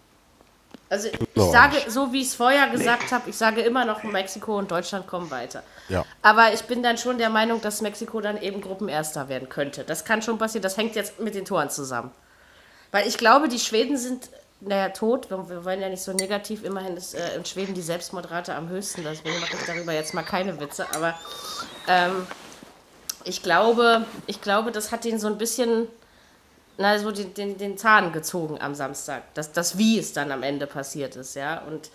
Also ich Glaub sage, so wie ich es vorher gesagt habe, ich sage immer noch, Mexiko und Deutschland kommen weiter. Ja. Aber ich bin dann schon der Meinung, dass Mexiko dann eben Gruppenerster werden könnte. Das kann schon passieren. Das hängt jetzt mit den Toren zusammen. Weil ich glaube, die Schweden sind, naja, tot. Wir, wollen ja nicht so negativ. Immerhin ist äh, in Schweden die Selbstmordrate am höchsten. Deswegen mache ich darüber jetzt mal keine Witze. Aber ähm, ich glaube, ich glaube, das hat ihnen so ein bisschen na, so den, den, den Zahn gezogen am Samstag. Das, das Wie es dann am Ende passiert ist, ja. Und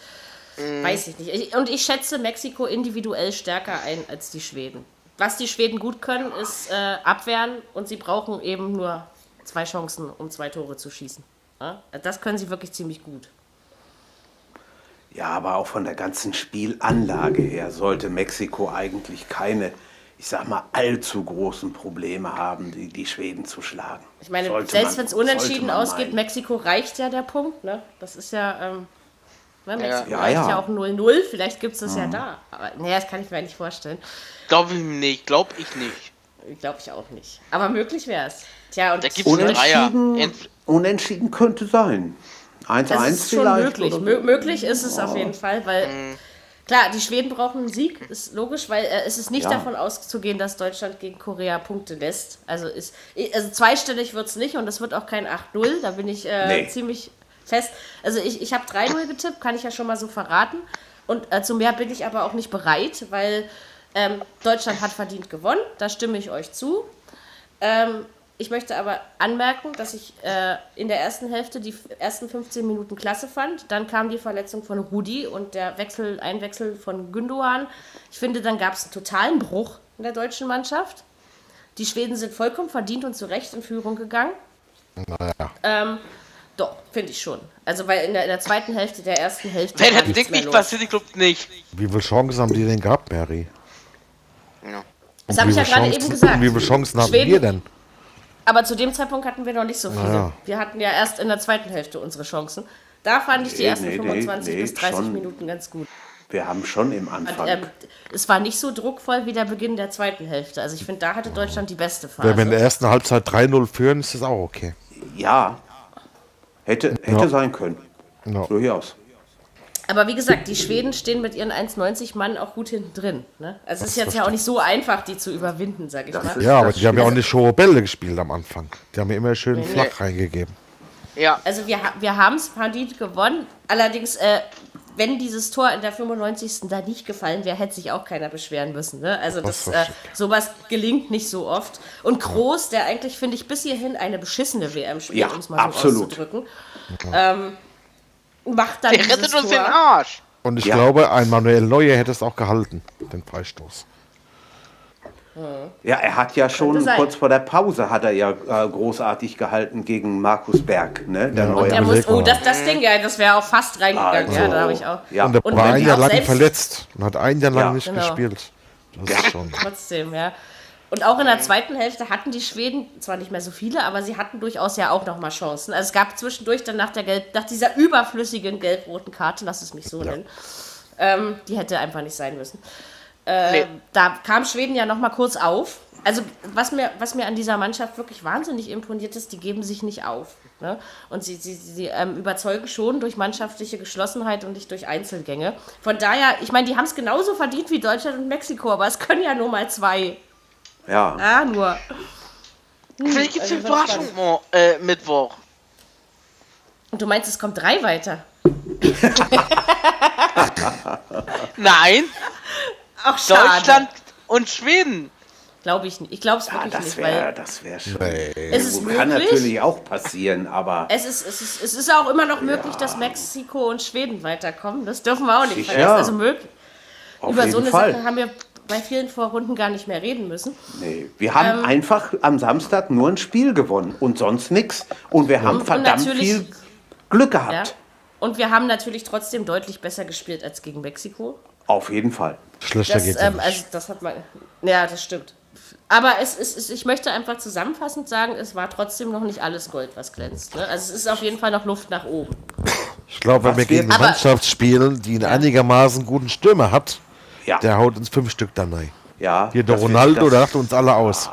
weiß ich nicht. Ich, und ich schätze Mexiko individuell stärker ein als die Schweden. Was die Schweden gut können, ist äh, abwehren und sie brauchen eben nur zwei Chancen, um zwei Tore zu schießen. Ja? Das können sie wirklich ziemlich gut. Ja, aber auch von der ganzen Spielanlage her sollte Mexiko eigentlich keine, ich sag mal, allzu großen Probleme haben, die, die Schweden zu schlagen. Ich meine, Sollte selbst wenn es unentschieden ausgeht, meinen. Mexiko reicht ja der Punkt, ne? Das ist ja, ähm, ne, Mexiko Ja, reicht ja, ja. auch 0-0, vielleicht gibt es das ja da. Aber naja, das kann ich mir nicht vorstellen. Glaube ich nicht, glaube ich nicht. Glaube ich auch nicht. Aber möglich wäre es. Tja, und Da gibt's einen Dreier. Unentschieden, Ent- unentschieden könnte sein. 1-1 das ist schon vielleicht. möglich. oder so. Mö möglich ist es auf jeden Fall, weil klar, die Schweden brauchen einen Sieg, ist logisch, weil äh, es ist nicht Ja. davon auszugehen, dass Deutschland gegen Korea Punkte lässt. Also ist also zweistellig wird es nicht und es wird auch kein 8-0, da bin ich äh, Nee. ziemlich fest. Also ich, ich habe 3-0 getippt, kann ich ja schon mal so verraten. Und äh, zu mehr bin ich aber auch nicht bereit, weil ähm, Deutschland hat verdient gewonnen, da stimme ich euch zu. Ähm, ich möchte aber anmerken, dass ich äh, in der ersten Hälfte die ersten 15 Minuten klasse fand. Dann kam die Verletzung von Rudi und der Wechsel, Einwechsel von Gündogan. Ich finde, dann gab es einen totalen Bruch in der deutschen Mannschaft. Die Schweden sind vollkommen verdient und zu Recht in Führung gegangen. Naja. Ähm, doch, finde ich schon. Also, weil in der, in der zweiten Hälfte der ersten Hälfte. Wenn das Ding nicht passiert, ich glaube nicht. Wie viele Chancen haben die denn gehabt, Mary? Ja. Das habe ich Wie ja viele gerade Chancen- eben gesagt. Und wie viele Chancen Schweden- wir denn? Aber zu dem Zeitpunkt hatten wir noch nicht so viele. ja. Wir hatten ja erst in der zweiten Hälfte unsere Chancen. Da fand ich die Nee, ersten nee, nee, 25 nee, bis 30 schon. Minuten ganz gut. Wir haben schon im Und, Anfang. ähm, es war nicht so druckvoll wie der Beginn der zweiten Hälfte. Also ich finde, da hatte Deutschland die beste Phase. Wenn wir in der ersten Halbzeit 3-0 führen, ist das auch okay. ja, hätte, hätte Ja. sein können. Ja. Durchaus. Aber wie gesagt, die Schweden stehen mit ihren 1,90 Mann auch gut hinten drin. Ne? Also es ist jetzt ja auch nicht so einfach, die zu überwinden, sag ich Das mal. ist- Ja, aber die haben ja auch nicht hohe Bälle gespielt am Anfang. Die haben ja immer schön flach reingegeben. Ja, Also wir, ha- wir haben es verdient gewonnen. Allerdings, äh, wenn dieses Tor in der 95. da nicht gefallen wäre, hätte sich auch keiner beschweren müssen. Ne? Also das, Das äh, sowas gelingt nicht so oft. Und Groß, der eigentlich, finde ich, bis hierhin eine beschissene WM spielt, Ja, um es mal so absolut. auszudrücken, ähm, macht dann der rettet uns Tor. den Arsch. Und ich Ja. glaube, ein Manuel Neuer hätte es auch gehalten, den Freistoß. Ja, er hat ja schon kurz vor der Pause hat er ja äh, großartig gehalten gegen Markus Berg, ne? Der Ja, neue. Der muss, oh, das, das Ding, ja, das wäre auch fast reingegangen. Also, ja, da habe ich auch. ja. Und der Und war ein Jahr lang verletzt und hat ein Jahr lang Ja. nicht Genau. gespielt. Das ist schon. Trotzdem, ja. Und auch in der zweiten Hälfte hatten die Schweden zwar nicht mehr so viele, aber sie hatten durchaus ja auch noch mal Chancen. Also es gab zwischendurch dann nach der Gelb, nach dieser überflüssigen gelb-roten Karte, lass es mich so nennen, ähm, die hätte einfach nicht sein müssen. Äh, Nee. Da kam Schweden ja noch mal kurz auf. Also was mir, was mir an dieser Mannschaft wirklich wahnsinnig imponiert ist, die geben sich nicht auf. Ne? Und sie, sie, sie ähm, überzeugen schon durch mannschaftliche Geschlossenheit und nicht durch Einzelgänge. Von daher, ich meine, die haben es genauso verdient wie Deutschland und Mexiko, aber es können ja nur mal zwei. Ja. Ja, nur. Vielleicht gibt es also eine Überraschung mo- äh, Mittwoch. Und du meinst, es kommt drei weiter? Nein, Ach, schade. Deutschland und Schweden. Glaube ich nicht. Ich glaube es Ja, wirklich das nicht, wäre weil das wär schon. es ist Kann möglich. natürlich auch passieren, aber Es ist, es, ist, es ist auch immer noch möglich, dass Mexiko und Schweden weiterkommen. Das dürfen wir auch nicht Sicher. vergessen. Also möglich. auf Über jeden so eine Fall. Sache haben wir bei vielen Vorrunden gar nicht mehr reden müssen. Nee, wir haben Ähm, einfach am Samstag nur ein Spiel gewonnen und sonst nichts. Und wir haben Und verdammt viel Glück Ja? gehabt. Und wir haben natürlich trotzdem deutlich besser gespielt als gegen Mexiko. Auf jeden Fall. Schlechter Das, geht's ja ähm, nicht. also das hat man. Ja, das stimmt. Aber es ist, es- ich möchte einfach zusammenfassend sagen, es war trotzdem noch nicht alles Gold, was glänzt. Ne? Also es ist auf jeden Fall noch Luft nach oben. Ich glaube, wenn Was wir gegen eine Mannschaft spielen, die einen einigermaßen guten Stürmer hat, Ja, der haut uns fünf Stück dann rein. ja. Hier der das Ronaldo, das- der lacht uns alle aus.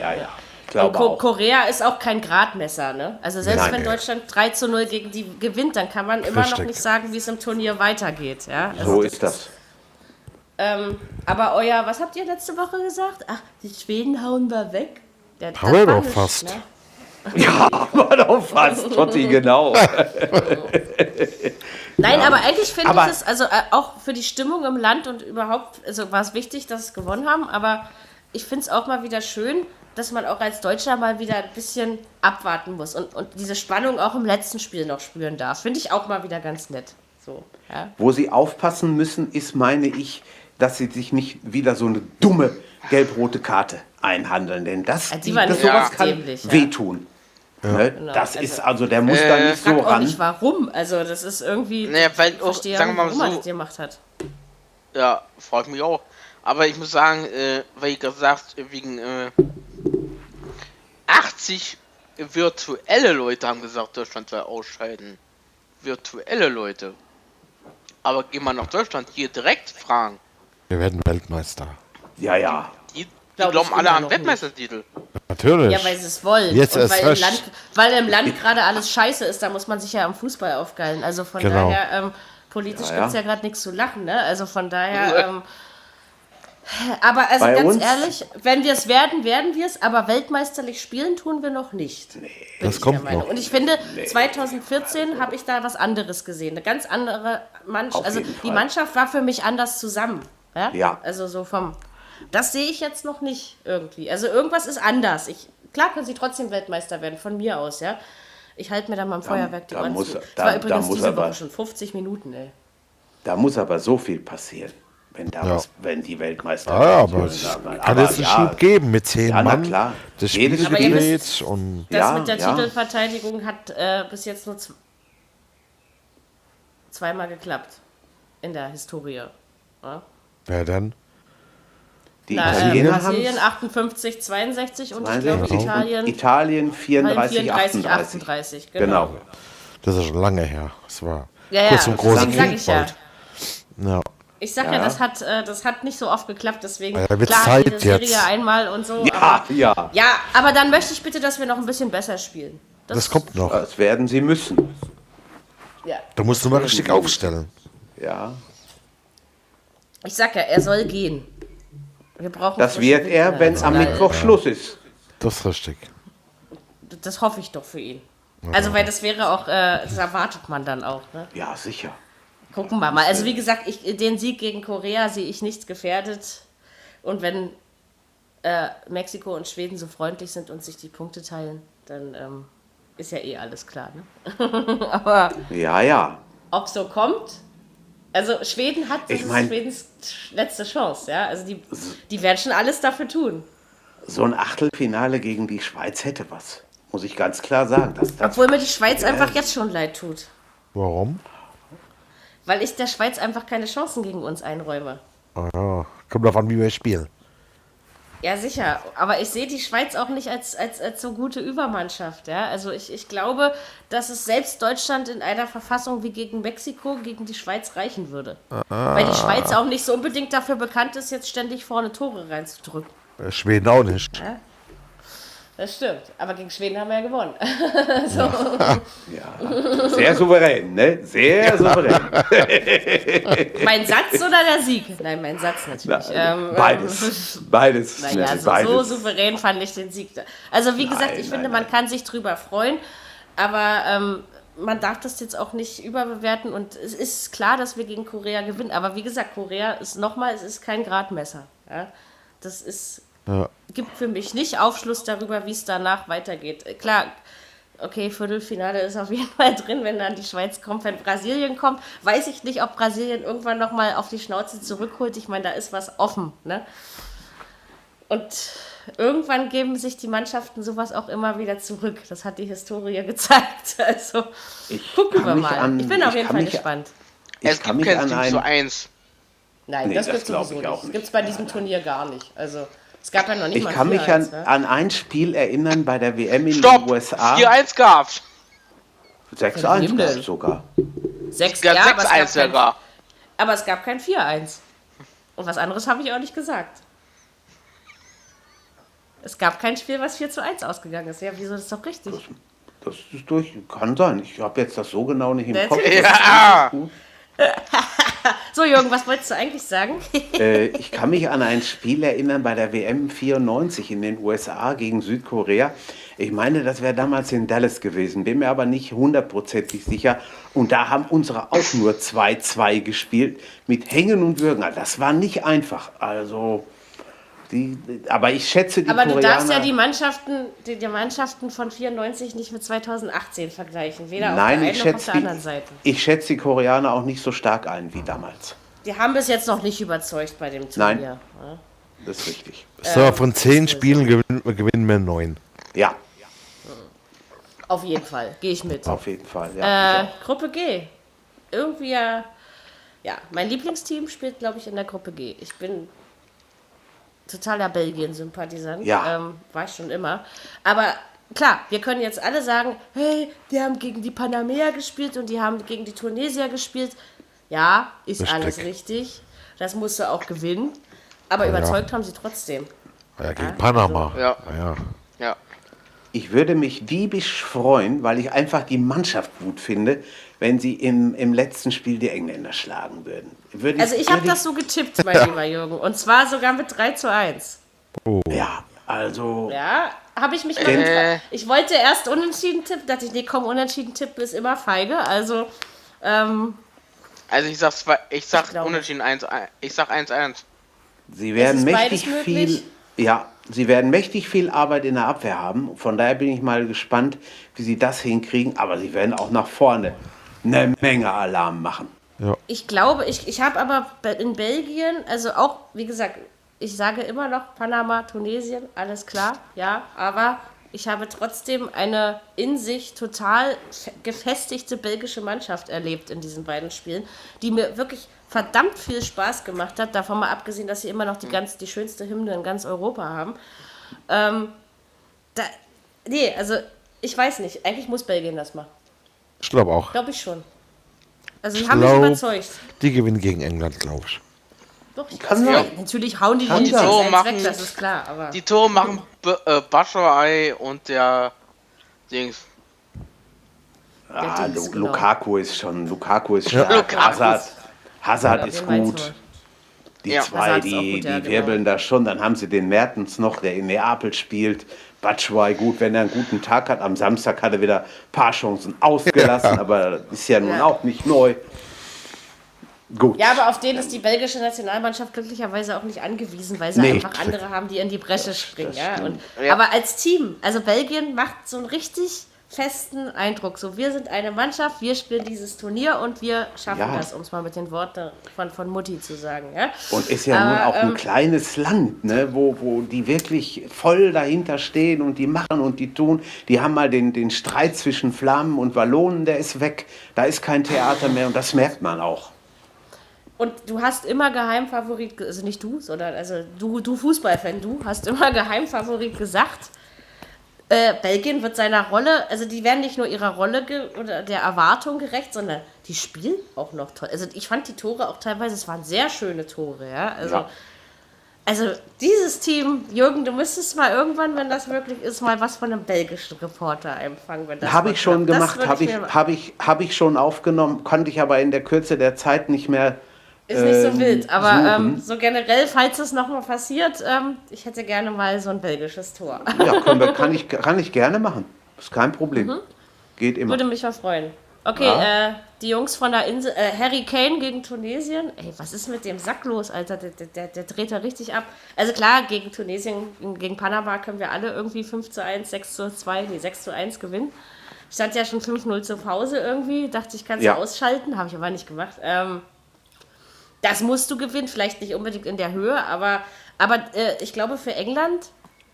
Ja, ja. Ich Und Ko auch. Korea ist auch kein Gradmesser. Ne? Also selbst Nein. wenn Deutschland 3 zu 0 gegen die gewinnt, dann kann man immer noch nicht sagen, wie es im Turnier weitergeht. Ja? Also So ist das. Ähm, aber euer, was habt ihr letzte Woche gesagt? Ach, die Schweden hauen wir weg. Der, Haben wir war doch fast. Ne? Ja, aber doch fast, Totti, genau. Nein, aber eigentlich finde ich es, also äh, auch für die Stimmung im Land und überhaupt, also war es wichtig, dass es gewonnen haben, aber ich finde es auch mal wieder schön, dass man auch als Deutscher mal wieder ein bisschen abwarten muss und, und diese Spannung auch im letzten Spiel noch spüren darf. Finde ich auch mal wieder ganz nett. So, ja. Wo sie aufpassen müssen, ist, meine ich, dass sie sich nicht wieder so eine dumme gelb-rote Karte einhandeln. Denn das, Ja, war das sowas kann dämlich, ja. Ne? Das also- ist also, der muss da Äh, nicht Ich so ran. nicht warum. Also das ist irgendwie. Naja, weil ich auch, verstehe sagen wir mal warum er so- das gemacht hat. Ja, freut mich auch. Aber ich muss sagen, äh, weil ich gesagt wegen äh, 80 virtuelle Leute haben gesagt, Deutschland soll ausscheiden. Virtuelle Leute. Aber gehen wir nach Deutschland hier direkt fragen. Wir werden Weltmeister. Ja, ja. Die, die glauben alle an Weltmeistertitel. Natürlich. Ja, weil sie es wollen. Jetzt und erst weil im. Land, weil im Land gerade alles scheiße ist, da muss man sich ja am Fußball aufgeilen. Also von Genau. daher, ähm, politisch Ja, gibt es ja. ja gerade nichts zu lachen, ne? Also von daher, ähm, aber also Bei ganz uns- ehrlich, wenn wir es werden, werden wir es, aber weltmeisterlich spielen tun wir noch nicht. Bin Das kommt noch. Und ich finde, 2014 habe ich da was anderes gesehen. Eine ganz andere Mannschaft. Also die Fall. Mannschaft war für mich anders zusammen. Ja? Ja. Also so vom. Das sehe ich jetzt noch nicht irgendwie. Also irgendwas ist anders. Ich, klar können sie trotzdem Weltmeister werden, von mir aus, ja. Ich halte mir da mal im Feuerwerk die da Ohren muss- zu. Es da- war da übrigens muss diese aber- Woche schon 50 Minuten, ey. Da muss aber so viel passieren, wenn, da Ja. was, wenn die Weltmeister Ah, ja, aber werden. es Aber kann jetzt einen ja, Schub geben mit zehn Ja, Mann. klar. Das Jedes Spiel Aber gedreht wisst, und Das Ja, mit der ja. Titelverteidigung hat äh, bis jetzt nur zweimal geklappt. In der Historie. Ja? wer denn? Die Na, äh, Italiener haben Brasilien 58, 62 und ich glaube 62 Italien, Italien 34, 34, 38. 38. Genau. Das ist schon lange her. Das war Ja, ja, kurz zum großen sag ich ja. Bald. Ja. Ich sag ja, Ja. das, hat, äh, das hat nicht so oft geklappt, deswegen Ja, klar, Zeit jede Serie jetzt. einmal und so. Ja, Aber, ja. ja, aber dann möchte ich bitte, dass wir noch ein bisschen besser spielen. Das kommt noch. Das werden sie müssen. Ja. Da musst du mal richtig aufstellen. Ja. Ich sag ja, er soll gehen. Wir brauchen Das wird er, wenn der am. Mittwoch Schluss ist. Das ist richtig. Das hoffe ich doch für ihn. Also, weil das wäre auch, äh, das erwartet man dann auch. Ne? Ja, sicher. Gucken wir mal. Also, wie gesagt, ich, den Sieg gegen Korea sehe ich nichts gefährdet. Und wenn äh, Mexiko und Schweden so freundlich sind und sich die Punkte teilen, dann ähm, ist ja eh alles klar. Ne? Aber Ja, ja. ob so kommt. Also Schweden hat, das Ich ist mein- Schwedens letzte Chance, ja. Also die, die werden schon alles dafür tun. So ein Achtelfinale gegen die Schweiz hätte was. Muss ich ganz klar sagen. Das, das, Obwohl mir die Schweiz einfach jetzt schon leid tut. Warum? Weil ich der Schweiz einfach keine Chancen gegen uns einräume. Ah, ja. Kommt drauf an, wie wir spielen. Ja, sicher. Aber ich sehe die Schweiz auch nicht als, als, als so gute Übermannschaft. Ja? Also ich, ich glaube, dass es selbst Deutschland in einer Verfassung wie gegen Mexiko gegen die Schweiz reichen würde. Weil die Schweiz auch nicht so unbedingt dafür bekannt ist, jetzt ständig vorne Tore reinzudrücken. Schweden auch nicht. Das stimmt. Aber gegen Schweden haben wir ja gewonnen. ja. Sehr souverän, ne? Sehr souverän. mein Satz oder der Sieg? Nein, mein Satz natürlich. Ähm, Beides. Beides. Naja, ne, so, so beides. souverän fand ich den Sieg. Also wie gesagt, Nein, ich nein, finde, man kann sich drüber freuen, aber ähm, man darf das jetzt auch nicht überbewerten und es ist klar, dass wir gegen Korea gewinnen. Aber wie gesagt, Korea ist nochmal, es ist kein Gradmesser. Ja? Das ist Ja. gibt für mich nicht Aufschluss darüber, wie es danach weitergeht. Klar, okay, Viertelfinale ist auf jeden Fall drin, wenn dann die Schweiz kommt, wenn Brasilien kommt. Weiß ich nicht, ob Brasilien irgendwann nochmal auf die Schnauze zurückholt. Ich meine, da ist was offen. Ne? Und irgendwann geben sich die Mannschaften sowas auch immer wieder zurück. Das hat die Historie gezeigt. Also Ich gucken wir mal. an- ich bin auf ich jeden Fall mich- gespannt. Es gibt kein an Team ein, zu 1. Nein, Nee, das, das sowieso nicht. Gibt es bei diesem Turnier gar nicht. Also es gab ja noch nicht ich mal kann mich an, 4-1, ne? an ein Spiel erinnern bei der WM in Stopp! den USA. 4-1 gab's. 6-1 Von wem gab's denn? sogar. Sechs, Ja, ja, aber, es 6-1 gab kein, sogar. aber es gab kein 4-1. Und was anderes habe ich auch nicht gesagt. Es gab kein Spiel, was 4 zu 1 ausgegangen ist. Ja, wieso das ist doch richtig? Das ist durch, kann sein. Ich habe jetzt das so genau nicht im Das Kopf. Ja! So, Jürgen, was wolltest du eigentlich sagen? Äh, ich kann mich an ein Spiel erinnern bei der WM 94 in den USA gegen Südkorea. Ich meine, das wäre damals in Dallas gewesen, bin mir aber nicht hundertprozentig sicher. Und da haben unsere auch nur 2-2 gespielt mit Hängen und Würgen. Also Das war nicht einfach. Also, die, aber ich schätze die Aber du Koreaner. darfst ja die Mannschaften, die, die Mannschaften von 94 nicht mit 2018 vergleichen. Weder Nein, auf der ich einen noch auf der die, anderen Seite. ich schätze die Koreaner auch nicht so stark ein wie damals. Die haben bis jetzt noch nicht überzeugt bei dem Nein. Turnier. Ja. Das ist richtig. So, von zehn Spielen gewinnen, gewinnen wir neun. Ja, Auf jeden Fall, gehe ich mit. auf jeden Fall. Ja. Äh, Gruppe G. Irgendwie ja. Ja, mein Lieblingsteam spielt, glaube ich, in der Gruppe G. Ich bin totaler Belgien-Sympathisant. Ja. Ähm, war ich schon immer. Aber klar, wir können jetzt alle sagen, hey, die haben gegen die Panameer gespielt und die haben gegen die Tunesier gespielt. Ja, ist Richtig. alles richtig. Das musst du auch gewinnen. Aber überzeugt haben sie trotzdem. Ja, gegen Panama. Ja. ja. Ja. Ich würde mich diebisch freuen, weil ich einfach die Mannschaft gut finde, wenn sie im, im letzten Spiel die Engländer schlagen würden. Würde Also ich habe das so getippt, mein lieber Jürgen. Und zwar sogar mit 3 zu 1. Ja, also Ja, habe ich mich mal Äh. Ich wollte erst unentschieden tippen, dachte ich, nee, komm, unentschieden tippen ist immer feige. Also, ähm, Also ich sag, zwei, ich sag glaube- unentschieden 1, ich sag 1-1. sie werden mächtig viel, ja, sie werden mächtig viel Arbeit in der Abwehr haben. Von daher bin ich mal gespannt, wie sie das hinkriegen. Aber sie werden auch nach vorne eine Menge Alarm machen. ich glaube, ich, ich habe aber be- in Belgien, also auch, wie gesagt, ich sage immer noch Panama, Tunesien, alles klar, ja, aber ich habe trotzdem eine in sich total fe- gefestigte belgische Mannschaft erlebt in diesen beiden Spielen, die mir wirklich verdammt viel Spaß gemacht hat, davon mal abgesehen, dass sie immer noch die, ganz, die schönste Hymne in ganz Europa haben. Ähm, da, nee, also ich weiß nicht, eigentlich muss Belgien das machen. Ich glaube auch. Glaube ich schon. Also die Ich haben mich überzeugt. Die gewinnen gegen England, glaube ich. Doch, ich Kann ja. Natürlich hauen die Kann die eins machen- weg, das ist klar. Aber Die Tore machen B äh, Batshuayi und der Dings. Ah, Dings, Lu genau. Lukaku ist schon, Lukaku ist stark. Lukaku. Hazard, Ja, ist gut. Die Ja. zwei, die, gut, ja, die genau. wirbeln da schon. Dann haben sie den Mertens noch, der in Neapel spielt. Batschwei, gut, wenn er einen guten Tag hat. Am Samstag hat er wieder ein paar Chancen ausgelassen, aber ist ja nun Ja. auch nicht neu. Gut. Ja, aber auf den ist die belgische Nationalmannschaft glücklicherweise auch nicht angewiesen, weil sie Nee. einfach andere haben, die in die Bresche springen. Ja? Und, Ja. Aber als Team, also Belgien macht so einen richtig festen Eindruck. So, wir sind eine Mannschaft, wir spielen dieses Turnier und wir schaffen Ja. das, um es mal mit den Worten von, von Mutti zu sagen. Ja? Und ist ja nun Aber, auch ein ähm, kleines Land, ne, wo, wo die wirklich voll dahinter stehen und die machen und die tun. Die haben mal den, den Streit zwischen Flammen und Wallonen, der ist weg. Da ist kein Theater mehr und das merkt man auch. Und du hast immer Geheimfavorit, ge- also nicht du, sondern also du, du Fußballfan, du hast immer Geheimfavorit gesagt. Äh, Belgien wird seiner Rolle, also die werden nicht nur ihrer Rolle oder der Erwartung gerecht, sondern die spielen auch noch toll. Also ich fand die Tore auch teilweise, es waren sehr schöne Tore, ja. Also, Ja. also dieses Team, Jürgen, du müsstest mal irgendwann, wenn das möglich ist, mal was von einem belgischen Reporter empfangen. Habe ich schon gemacht, habe ich, hab ich, hab ich schon aufgenommen, konnte ich aber in der Kürze der Zeit nicht mehr. Ist nicht so ähm, wild, aber ähm, so generell, falls es nochmal passiert, ähm, ich hätte gerne mal so ein belgisches Tor. Ja, können wir, kann, ich, kann ich gerne machen. Ist kein Problem. Geht immer. Würde mich mal freuen. Okay, Ja. äh, die Jungs von der Insel, äh, Harry Kane gegen Tunesien. Ey, was ist mit dem Sack los, Alter? Der, der, der, dreht da richtig ab. Also klar, gegen Tunesien, gegen Panama können wir alle irgendwie 5 zu 1, 6 zu 2, nee, 6 zu 1 gewinnen. Stand ja schon 5-0 zur Pause irgendwie. Dachte ich, kannst Ja. du ausschalten. Habe ich aber nicht gemacht. Ähm, das musst du gewinnen, vielleicht nicht unbedingt in der Höhe, aber, aber äh, ich glaube für England,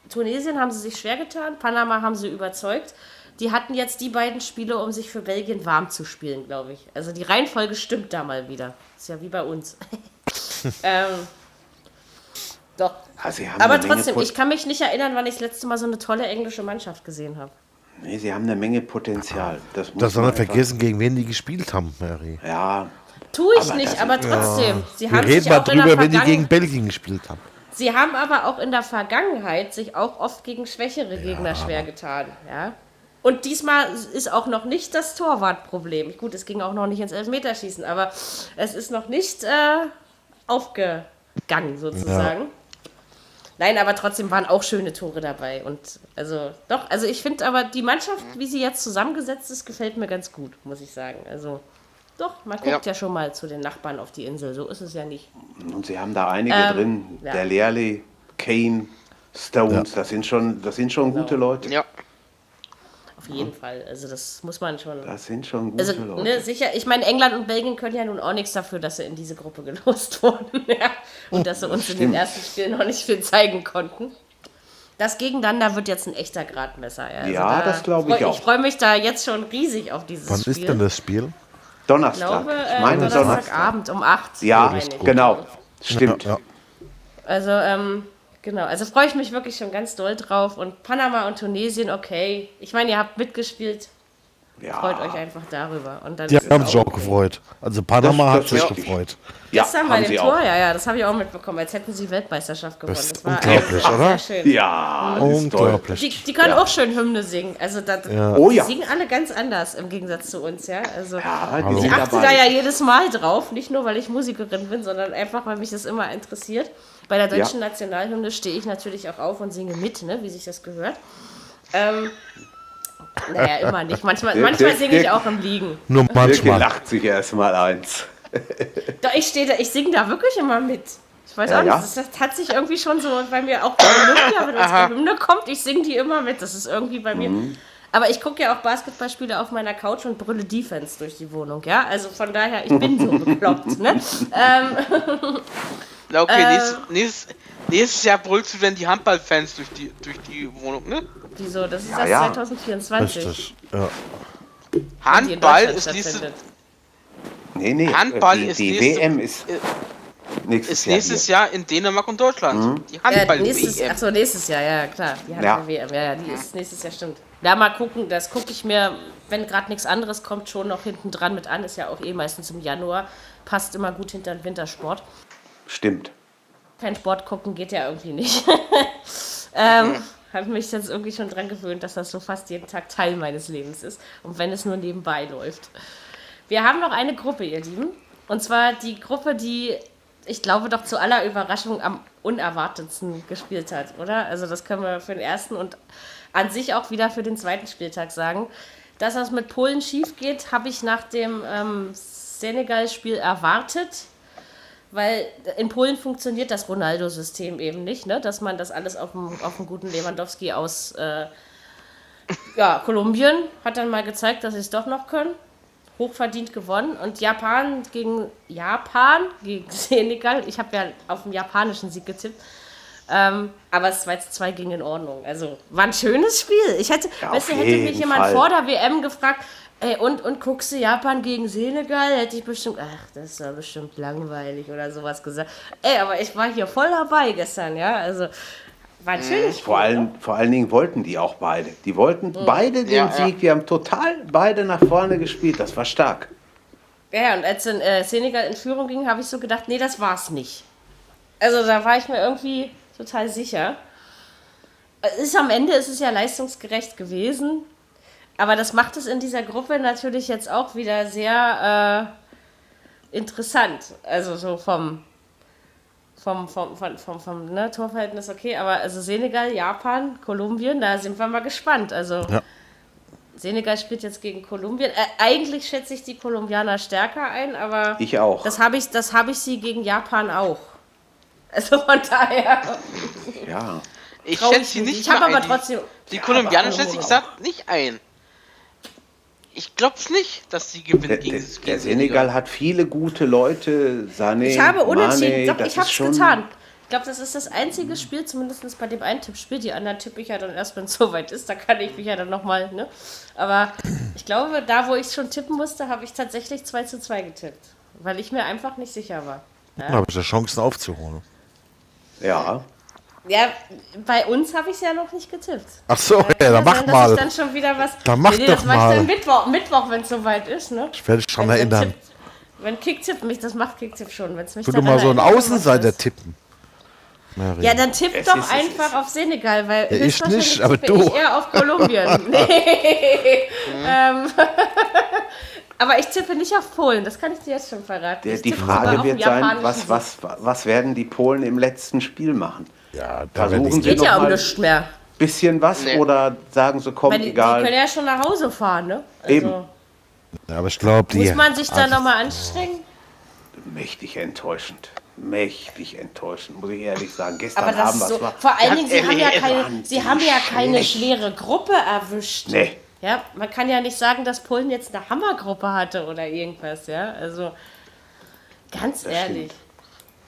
Tunesien haben sie sich schwer getan, Panama haben sie überzeugt. Die hatten jetzt die beiden Spiele, um sich für Belgien warm zu spielen, glaube ich. Also die Reihenfolge stimmt da mal wieder. Ist ja wie bei uns. ähm, doch. Sie haben Aber trotzdem, ich kann mich nicht erinnern, wann ich das letzte Mal so eine tolle englische Mannschaft gesehen habe. Nee, sie haben eine Menge Potenzial. Das muss Das soll man vergessen, gegen wen die gespielt haben, Mary. Ja, Tue ich Aber nicht, aber trotzdem. Sie Wir haben reden sich mal auch in der drüber, wenn die gegen Belgien gespielt haben. Sie haben aber auch in der Vergangenheit sich auch oft gegen schwächere Gegner schwer getan, ja. Und diesmal ist auch noch nicht das Torwartproblem. Gut, es ging auch noch nicht ins Elfmeterschießen, aber es ist noch nicht äh, aufgegangen sozusagen. Nein, aber trotzdem waren auch schöne Tore dabei. Und also doch, also ich finde aber die Mannschaft, wie sie jetzt zusammengesetzt ist, gefällt mir ganz gut, muss ich sagen. Also doch, man guckt ja, Ja. schon mal zu den Nachbarn auf die Insel. So ist es ja nicht. und sie haben da einige Ähm, drin. ja. Der Lehrli, Kane, Stones, das sind schon, das sind schon gute Leute. Ja. Auf jeden Fall. Also das muss man schon. Das sind schon gute Also, Leute. ne, sicher, ich meine, England und Belgien können ja nun auch nichts dafür, dass sie in diese Gruppe gelost wurden. ja. Und dass sie uns in den ersten Spielen noch nicht viel zeigen konnten. Das Gegeneinander wird jetzt ein echter Gradmesser. Ja, Also Ja, da das glaub ich freu- auch. Ich freue mich da jetzt schon riesig auf dieses Wann Spiel. ist denn das Spiel? Ich Donnerstag. glaube, ich äh, meine Donnerstag. Donnerstagabend um 8 Ja, ich. genau. Stimmt. Ja, ja. Also, ähm, genau. Also freue ich mich wirklich schon ganz doll drauf. Und Panama und Tunesien, okay. Ich meine, ihr habt mitgespielt. Ja. Freut euch einfach darüber. Und dann Die haben sich auch okay. gefreut. Also Panama Das- hat das sich gefreut. Ja, Gestern bei haben dem Tor, auch. ja, ja, das habe ich auch mitbekommen, als hätten sie Weltmeisterschaft gewonnen. Das ist war unglaublich, oder? Ja, das ist toll. Unglaublich. Die, die können auch schön Hymne singen. Also da, Oh die ja. singen alle ganz anders im Gegensatz zu uns, ja. Also Ja, die ich achte da ja jedes Mal drauf, nicht nur weil ich Musikerin bin, sondern einfach, weil mich das immer interessiert. Bei der deutschen Nationalhymne stehe ich natürlich auch auf und singe mit, ne, wie sich das gehört. Ähm, naja, immer nicht. Manchmal, Der- manchmal der- singe ich der- auch im Liegen. Nur manchmal. lacht sich erstmal eins. Doch, ich stehe da, ich singe da wirklich immer mit. Ich weiß Ja, auch nicht, ja. das, das hat sich irgendwie schon so bei mir auch bei Olympia, wenn unsere Hymne kommt, ich singe die immer mit. Das ist irgendwie bei mir. Mhm. Aber ich gucke ja auch Basketballspiele auf meiner Couch und brülle Defense durch die Wohnung, ja? Also von daher, ich bin so bekloppt, ne? Ähm, Na, okay, Äh. nächstes, nächstes, nächstes Jahr brüllst du dann die Handballfans durch die, durch die Wohnung, ne? wieso? Das ist Ja, erst ja. 2024. Richtig. Ja. die in Handball ist nächstes, stattfindet. Nee, nee. Handball die, ist die nächste- WM ist äh, nächstes ist Jahr. nächstes hier. Jahr in Dänemark und Deutschland. Die Äh, Handball-WM. nächstes, achso, nächstes Jahr, ja klar. Die. Handball-WM, ja, ja, die ist nächstes Jahr, stimmt. Ja, mal gucken, das gucke ich mir, wenn gerade nichts anderes kommt, schon noch hinten dran mit an. Ist ja auch eh meistens im Januar. Passt immer gut hinter den Wintersport. Stimmt. Kein Sport gucken geht ja irgendwie nicht. ähm, habe mich jetzt irgendwie schon dran gewöhnt, dass das so fast jeden Tag Teil meines Lebens ist. Und wenn es nur nebenbei läuft. Wir haben noch eine Gruppe, ihr Lieben. Und zwar die Gruppe, die, ich glaube, doch zu aller Überraschung am unerwartetsten gespielt hat, oder? Also das können wir für den ersten und an sich auch wieder für den zweiten Spieltag sagen. Dass das mit Polen schief geht, habe ich nach dem ähm, Senegal-Spiel erwartet weil in Polen funktioniert das Ronaldo-System eben nicht, ne? dass man das alles auf dem, auf dem guten Lewandowski aus äh, ja, Kolumbien hat dann mal gezeigt, dass sie es doch noch können. Hochverdient gewonnen. Und Japan gegen Japan, gegen Senegal. Ich habe ja auf den japanischen Sieg getippt. Ähm, aber das 2 zu 2 ging in Ordnung. Also war ein schönes Spiel. Ich hätte, Ja, weißt du, hätte mich jeden jemand Fall. vor der WM gefragt, ey, und, und guckst du Japan gegen Senegal, hätte ich bestimmt, ach, das ist doch bestimmt langweilig oder sowas gesagt. Ey, aber ich war hier voll dabei gestern, ja. Also war schönes Spiel. Vor, allen, vor allen Dingen wollten die auch beide. Die wollten beide den Ja, ja. Sieg. Die haben total beide nach vorne gespielt. Das war stark. Ja, und als in, äh, Senegal in Führung ging, habe ich so gedacht, nee, das war's nicht. Also da war ich mir irgendwie total sicher. Es ist am Ende ist es ja leistungsgerecht gewesen, aber das macht es in dieser Gruppe natürlich jetzt auch wieder sehr äh, interessant. Also so vom vom, vom, vom, vom, vom ne, Torverhältnis okay, aber also Senegal, Japan, Kolumbien, da sind wir mal gespannt. Also Ja. Senegal spielt jetzt gegen Kolumbien. Äh, eigentlich schätze ich die Kolumbianer stärker ein, aber Ich auch. das habe ich, das habe ich sie gegen Japan auch. Also von daher. Ja. Ich schätze sie nicht. Ich hab mal aber ein. Die- trotzdem- Die Ja, Kolumbianer schätze ich gesagt nicht ein. Ich glaub's nicht, dass sie gewinnen Der, gegen, der, gegen der Senegal hat viele gute Leute. Sané, Ich habe unentschieden. Mane, Doch, das ich habe es schon- getan. Ich glaube, das ist das einzige Spiel, zumindest bei dem einen Tippspiel. Die anderen tippe ich ja dann erst, wenn es soweit ist. Da kann ich mich ja dann nochmal, ne? Aber ich glaube, da, wo ich schon tippen musste, habe ich tatsächlich 2 zu 2 getippt. Weil ich mir einfach nicht sicher war. Da habe ich ja Chancen aufzuholen. Ja. Ja, bei uns habe ich es ja noch nicht getippt. Ach so, Kann ja, dann mach sein, mal. Ich dann schon wieder was. Dann mach das doch mache ich mal. dann Mittwoch, Mittwoch wenn es soweit ist, ne? Ich werde dich dran Wenn- erinnern. Tipp- Wenn Kicktipp mich, das macht Kicktipp schon. Wenn's mich Ich würde mal so was Außenseiter tippen. Mary. Ja, dann tipp Es doch ist- einfach ist- auf Senegal, weil Ja, ich nicht, aber du. ich eher auf Kolumbien. nee. ähm, aber ich tippe nicht auf Polen, das kann ich dir jetzt schon verraten. Der, ich die Frage wird sein, was, was, was werden die Polen im letzten Spiel machen? Ja, da Versuchen sie Geht noch ja um mal nichts mehr. bisschen was Nee. oder sagen sie, komm, Weil die, die egal. können ja schon nach Hause fahren, ne? Also, Eben. Ja, aber ich glaube, die. Muss man sich da nochmal anstrengen? Mächtig enttäuschend. Mächtig enttäuschend, muss ich ehrlich sagen. Gestern Aber das Abend, ist so, was war. vor allen Dingen, sie haben ja keine, sie die haben ja keine schwere Gruppe erwischt. Nee. Ja, man kann ja nicht sagen, dass Polen jetzt eine Hammergruppe hatte oder irgendwas, ja. Also ganz ehrlich,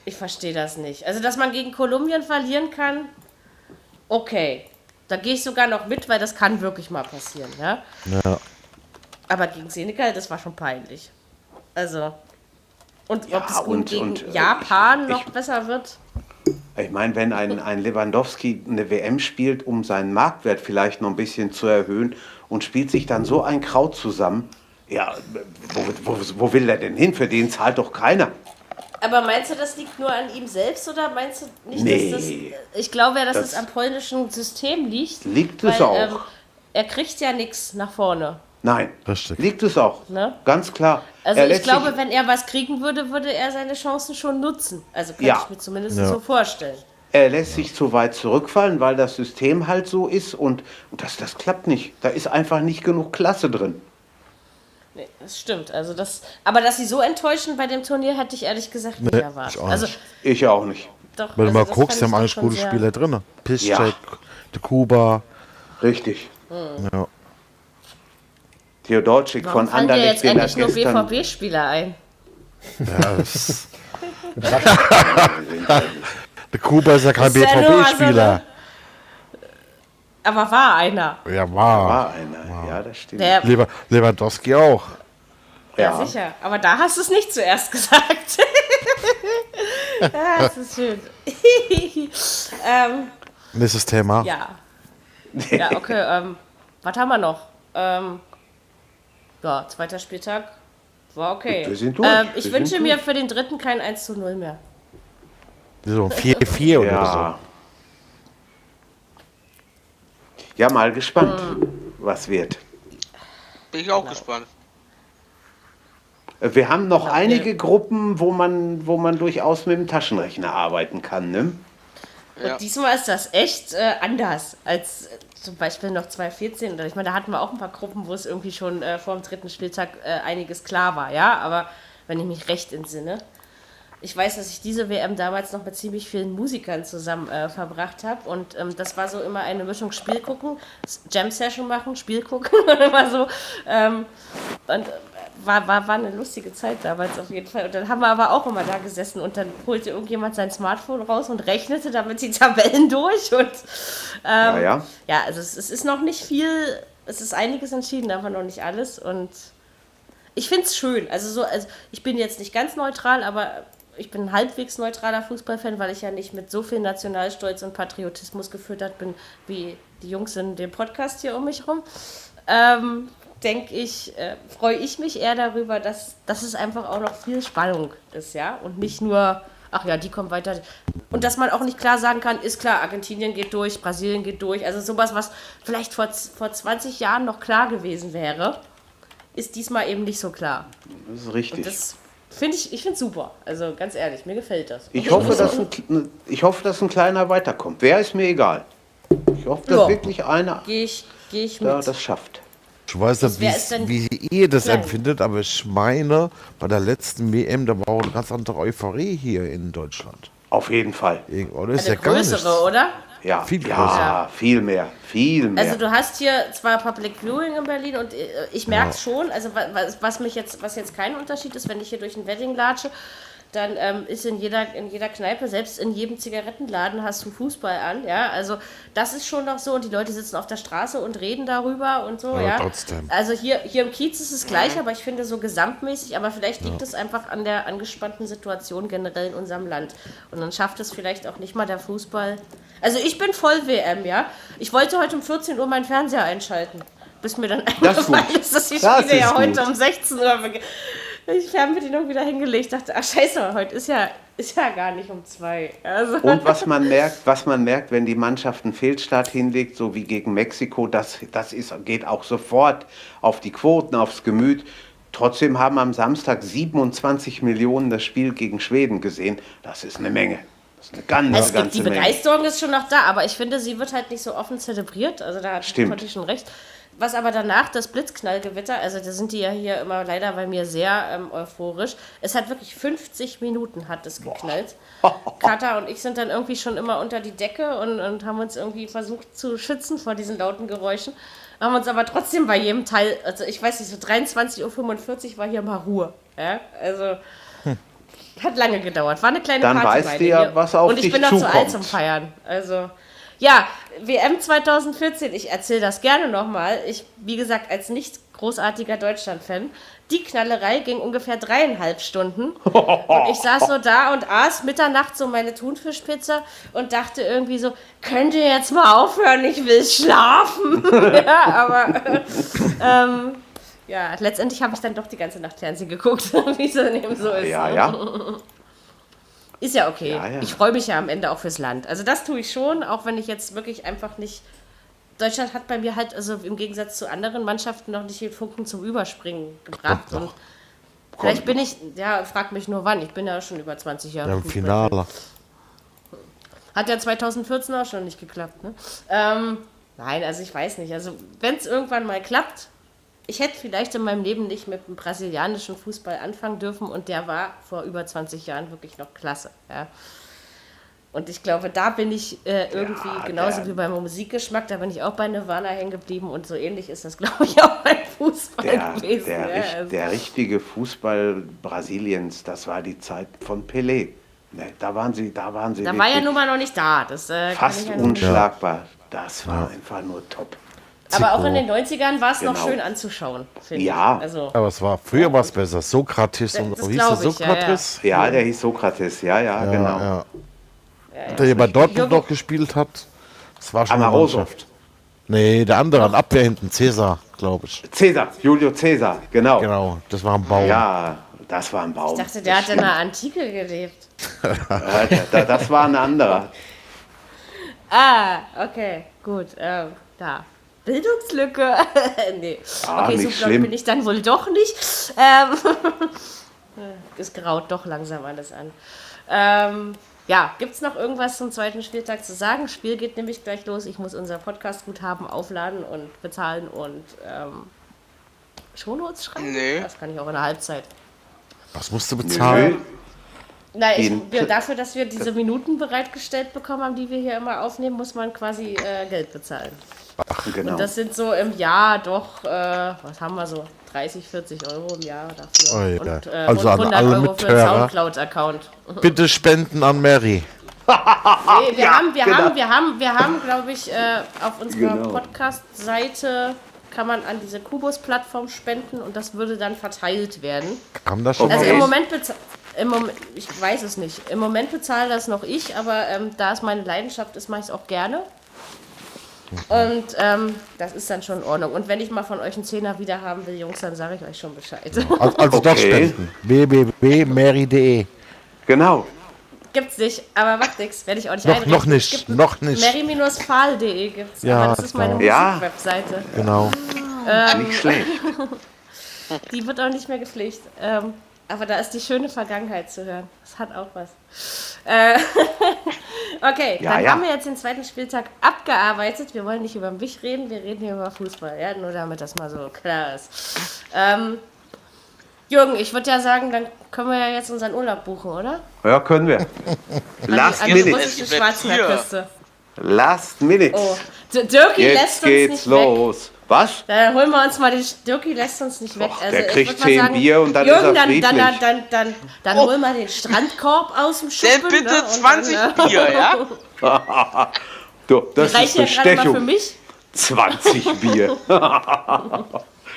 ich verstehe das nicht. Also, dass man gegen Kolumbien verlieren kann, okay. Da gehe ich sogar noch mit, weil das kann wirklich mal passieren, ja. Ja. Aber gegen Senegal, das war schon peinlich. Also. Und Ja, ob es und- gegen und, äh, Japan ich- noch ich- besser wird? Ich meine, wenn ein, ein Lewandowski eine WM spielt, um seinen Marktwert vielleicht noch ein bisschen zu erhöhen und spielt sich dann so ein Kraut zusammen, ja, wo, wo, wo will er denn hin? Für den zahlt doch keiner. Aber meinst du, das liegt nur an ihm selbst oder meinst du nicht, Nee. dass das. Ich glaube ja, dass Das- es am polnischen System liegt. Liegt es weil, auch. Ähm, er kriegt ja nichts nach vorne. Nein, Richtig. liegt es auch. Ne? Ganz klar. Also Er ich glaube, wenn er was kriegen würde, würde er seine Chancen schon nutzen. Also kann Ja. ich mir zumindest Ja. so vorstellen. er lässt sich zu weit zurückfallen, weil das System halt so ist und, und das, das klappt nicht. Da ist einfach nicht genug Klasse drin. Nee, das stimmt. Also das, aber dass sie so enttäuschen bei dem Turnier, hätte ich ehrlich gesagt nicht Nee, erwartet. ich auch Also nicht. Ich auch nicht. doch. Wenn also du mal das guckst, haben ich eigentlich gute Spieler drin. Piszczek, Ja. der Kuba. Richtig. Ja. Theodorczyk Warum von Anderlecht, jetzt den er endlich nur. BVB-Spieler ein? Ja, das der Kuba ist ja kein ja BVB-Spieler. eine- Aber war einer. Ja, war. War einer, ja, das stimmt. Der, Lever Lewandowski auch. ja. sicher. Aber da hast du es nicht zuerst gesagt. ja, das ist schön. ähm, Nächstes Thema. ja. Ja, okay. Ähm, was haben wir noch? Ähm, ja, zweiter Spieltag. War okay. Wir sind durch, Ähm, wir ich sind wünsche mir durch. für den dritten kein 1 zu 0 mehr. So 4-4 oder Ja. Ja, mal gespannt, Hm. was wird. Bin ich auch gespannt. Äh, Wir haben noch Ja, einige wir- Gruppen, wo man, wo man durchaus mit dem Taschenrechner arbeiten kann. Ne? Und Ja. diesmal ist das echt äh, anders als äh, zum Beispiel noch 2014. Oder ich meine, da hatten wir auch ein paar Gruppen, wo es irgendwie schon äh, vor dem dritten Spieltag äh, einiges klar war, ja. Aber wenn ich mich recht entsinne. Ich weiß, dass ich diese WM damals noch mit ziemlich vielen Musikern zusammen äh, verbracht habe. Und ähm, das war so immer eine Mischung Spiel gucken, Jam-Session machen, Spiel gucken. immer so. Ähm, und äh, war, war, war eine lustige Zeit damals auf jeden Fall. Und dann haben wir aber auch immer da gesessen und dann holte irgendjemand sein Smartphone raus und rechnete damit die Tabellen durch. Und Ja, ja. ja, also es, es ist noch nicht viel, es ist einiges entschieden, aber noch nicht alles. Und ich finde es schön. Also so, also ich bin jetzt nicht ganz neutral, aber ich bin ein halbwegs neutraler Fußballfan, weil ich ja nicht mit so viel Nationalstolz und Patriotismus gefüttert bin, wie die Jungs in dem Podcast hier um mich herum. Ähm, denke ich, äh, freue ich mich eher darüber, dass, dass es einfach auch noch viel Spannung ist, ja. Und nicht nur, ach ja, die kommen weiter. Und dass man auch nicht klar sagen kann, ist klar, Argentinien geht durch, Brasilien geht durch. Also sowas, was vielleicht vor, vor 20 Jahren noch klar gewesen wäre, ist diesmal eben nicht so klar. Das ist richtig. Das finde ich, ich finde super. Also ganz ehrlich, mir gefällt das. ich, hoffe, dass ein, ich hoffe, dass ein kleiner weiterkommt. Wer ist mir egal. Ich hoffe, dass Ja. wirklich einer Gehe ich, geh ich da mit. das schafft. Ich weiß nicht, wie, wie ihr das klein? empfindet, aber ich meine, bei der letzten WM, da war auch eine ganz andere Euphorie hier in Deutschland. Auf jeden Fall. Oder ist Eine ja gar größere, nichts. oder? Ja, Viel ja, viel mehr, viel mehr. Also du hast hier zwar Public Viewing in Berlin und äh, ich merke es schon, also wa- was, was mich jetzt, was jetzt kein Unterschied ist, wenn ich hier durch ein Wedding latsche, dann ähm, ist in jeder, in jeder Kneipe, selbst in jedem Zigarettenladen hast du Fußball an, ja, also das ist schon noch so und die Leute sitzen auf der Straße und reden darüber und so, Ja, ja. trotzdem. Also hier, hier im Kiez ist es gleich, aber ich finde so gesamtmäßig, aber vielleicht liegt es einfach an der angespannten Situation generell in unserem Land und dann schafft es vielleicht auch nicht mal der Fußball. Also ich bin voll WM, ja. Ich wollte heute um 14 Uhr meinen Fernseher einschalten, bis mir dann Das ist eingefallen ist, dass die Das Spiele ja ist heute gut. um 16 Uhr beginnen. Ich Fernbedienung wieder hingelegt, dachte, ach scheiße, heute ist ja, ist ja gar nicht um zwei. Also, Und was man merkt, was man merkt, wenn die Mannschaft einen Fehlstart hinlegt, so wie gegen Mexiko, das, das ist, geht auch sofort auf die Quoten, aufs Gemüt. Trotzdem haben am Samstag 27 Millionen das Spiel gegen Schweden gesehen. Das ist eine Menge. Das ist eine ganz, es gibt, ganze die Menge. Begeisterung ist schon noch da, aber ich finde, sie wird halt nicht so offen zelebriert. Also da hat Stimmt. Conti schon recht. Was aber danach, das Blitzknallgewitter, also da sind die ja hier immer leider bei mir sehr ähm, euphorisch. Es hat wirklich 50 Minuten hat es geknallt. Kata und ich sind dann irgendwie schon immer unter die Decke und, und haben uns irgendwie versucht zu schützen vor diesen lauten Geräuschen. Haben uns aber trotzdem bei jedem Teil, also ich weiß nicht, so 23.45 Uhr war hier mal Ruhe. Ja? Also hat lange gedauert. War eine kleine Dann Party weißt bei ja, was auf Und ich bin noch zu alt zum Feiern. Also, ja, WM 2014, ich erzähle das gerne nochmal. Ich, wie gesagt, als nicht großartiger Deutschland-Fan, die Knallerei ging ungefähr dreieinhalb Stunden. Und ich saß so da und aß Mitternacht so meine Thunfischpizza und dachte irgendwie so, könnt ihr jetzt mal aufhören, ich will schlafen. ja, aber ähm, ja, letztendlich habe ich dann doch die ganze Nacht Fernsehen geguckt, wie es dann eben so ist. Ja, ne? ja. Ist ja okay. Ja, ja. Ich freue mich ja am Ende auch fürs Land. Also das tue ich schon, auch wenn ich jetzt wirklich einfach nicht. Deutschland hat bei mir halt, also im Gegensatz zu anderen Mannschaften, noch nicht den Funken zum Überspringen gebracht. Und vielleicht bin ich, ja, frag mich nur wann. Ich bin ja schon über 20 Jahre. Ja, im. Finale. Hat ja 2014 auch schon nicht geklappt, ne? Ähm, nein, also ich weiß nicht. Also wenn es irgendwann mal klappt, ich hätte vielleicht in meinem Leben nicht mit dem brasilianischen Fußball anfangen dürfen und der war vor über 20 Jahren wirklich noch klasse. Ja. Und ich glaube, da bin ich äh, irgendwie Ja, genauso der- wie beim Musikgeschmack, da bin ich auch bei Nirvana hängen geblieben und so ähnlich ist das, glaube ich, auch beim Fußball Der, gewesen. der, ja. Also, der richtige Fußball Brasiliens, das war die Zeit von Pelé. Ne, da waren sie, da waren sie da war ja nun mal noch nicht da. Das, äh, fast unschlagbar. Das war einfach nur top. Aber auch in den 90ern war es noch Genau. schön anzuschauen, finde Ja. ich. Also, Aber es war früher was besser. Sokrates und Das wie hieß der ich, ja, ja. Sokrates? Ja, der hieß Sokrates, ja, ja, Ja, genau. ja. Der hier bei Dortmund noch gespielt hat. Das war schon eine Amaroso. Mannschaft. Nee, der andere an Abwehr hinten, Cäsar, glaube ich. Cäsar, Julio Cäsar, genau. Genau, das war ein Baum. Ja, das war ein Baum. ich dachte, der hat in der Antike gelebt. Das war ein anderer. Ah, okay, gut. Ähm, da. Bildungslücke. nee. Ah, okay, nicht so blöd schlimm. bin ich dann wohl doch nicht. Ähm, es graut doch langsam alles an. Ähm, ja, gibt es noch irgendwas zum zweiten Spieltag zu sagen? Spiel geht nämlich gleich los. Ich muss unser Podcast-Guthaben aufladen und bezahlen und ähm, Shownotes schreiben. Nee. Das kann ich auch in der Halbzeit. Was musst du bezahlen? Na, ich, Den- wir, dafür, dass wir diese Minuten bereitgestellt bekommen haben, die wir hier immer aufnehmen, muss man quasi äh, Geld bezahlen. Genau. Und das sind so im Jahr doch, äh, was haben wir so, 30, 40 Euro im Jahr dafür. Oh ja. Und, äh, Also und an 100 alle Euro für einen. Soundcloud-Account. Bitte spenden an Mary. Nee, wir, haben, wir, genau. haben, wir haben, wir haben, glaube ich, äh, auf unserer Genau. Podcast-Seite kann man an diese Kubus-Plattform spenden und das würde dann verteilt werden. Kam da schon Also Okay. im Moment. Im Moment, ich weiß es nicht. Im Moment bezahle das noch ich, aber ähm, da es meine Leidenschaft ist, mache ich es auch gerne. Und ähm, das ist dann schon in Ordnung. Und wenn ich mal von euch einen Zehner wieder haben will, Jungs, dann sage ich euch schon Bescheid. Also, also doch Okay. spenden. www.mary.de. Genau. Gibt's nicht, aber macht nichts, werde ich auch nicht Noch- einrichten. noch nicht, gibt noch nicht. Mary-Fahl.de gibt's, Ja, aber das ist meine Ja. Musik-Webseite. Genau. Nicht schlecht. Die wird auch nicht mehr gepflegt. Ähm, aber da ist die schöne Vergangenheit zu hören. Das hat auch was. Äh, Okay, Ja, dann ja. haben wir jetzt den zweiten Spieltag abgearbeitet. Wir wollen nicht über mich reden, wir reden hier über Fußball. Ja, nur damit das mal so klar ist. Ähm, Jürgen, ich würde ja sagen, dann können wir ja jetzt unseren Urlaub buchen, oder? Ja, können wir. Last an die minute. russische Jetzt bleibt Schwarzmeerküste. Last minute. Oh, D- Dirki lässt Jetzt uns geht's nicht weg. los. Was? Dann holen wir uns mal den Dirki lässt uns nicht weg. Och, Also, der kriegt zehn Bier und dann ist Jürgen, er dann, dann, dann, friedlich. dann, dann, dann holen wir den Strandkorb aus dem Schuppen. bitte ne, und 20 dann, äh, Bier, ja? Du, das Reicht ist ja gerade mal für Bestechung. mich. 20 Bier.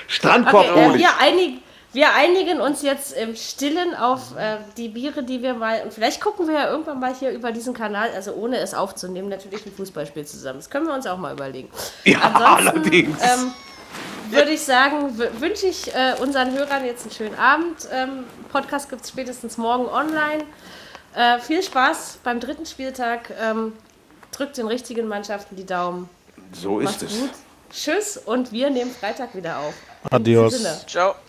Strandkorb Okay, äh, hol ich. wir, einig, wir einigen uns jetzt im Stillen auf äh, die Biere, die wir mal. Und vielleicht gucken wir ja irgendwann mal hier über diesen Kanal, also ohne es aufzunehmen, natürlich ein Fußballspiel zusammen. Das können wir uns auch mal überlegen. Ja, Ansonsten, allerdings. Ähm, würde ich sagen, wünsche ich äh, unseren Hörern jetzt einen schönen Abend. Ähm, Podcast gibt es spätestens morgen online. Äh, viel Spaß beim dritten Spieltag. Ähm, drückt den richtigen Mannschaften die Daumen. So Macht's ist es. gut. Tschüss und wir nehmen Freitag wieder auf. Adios. Sinne.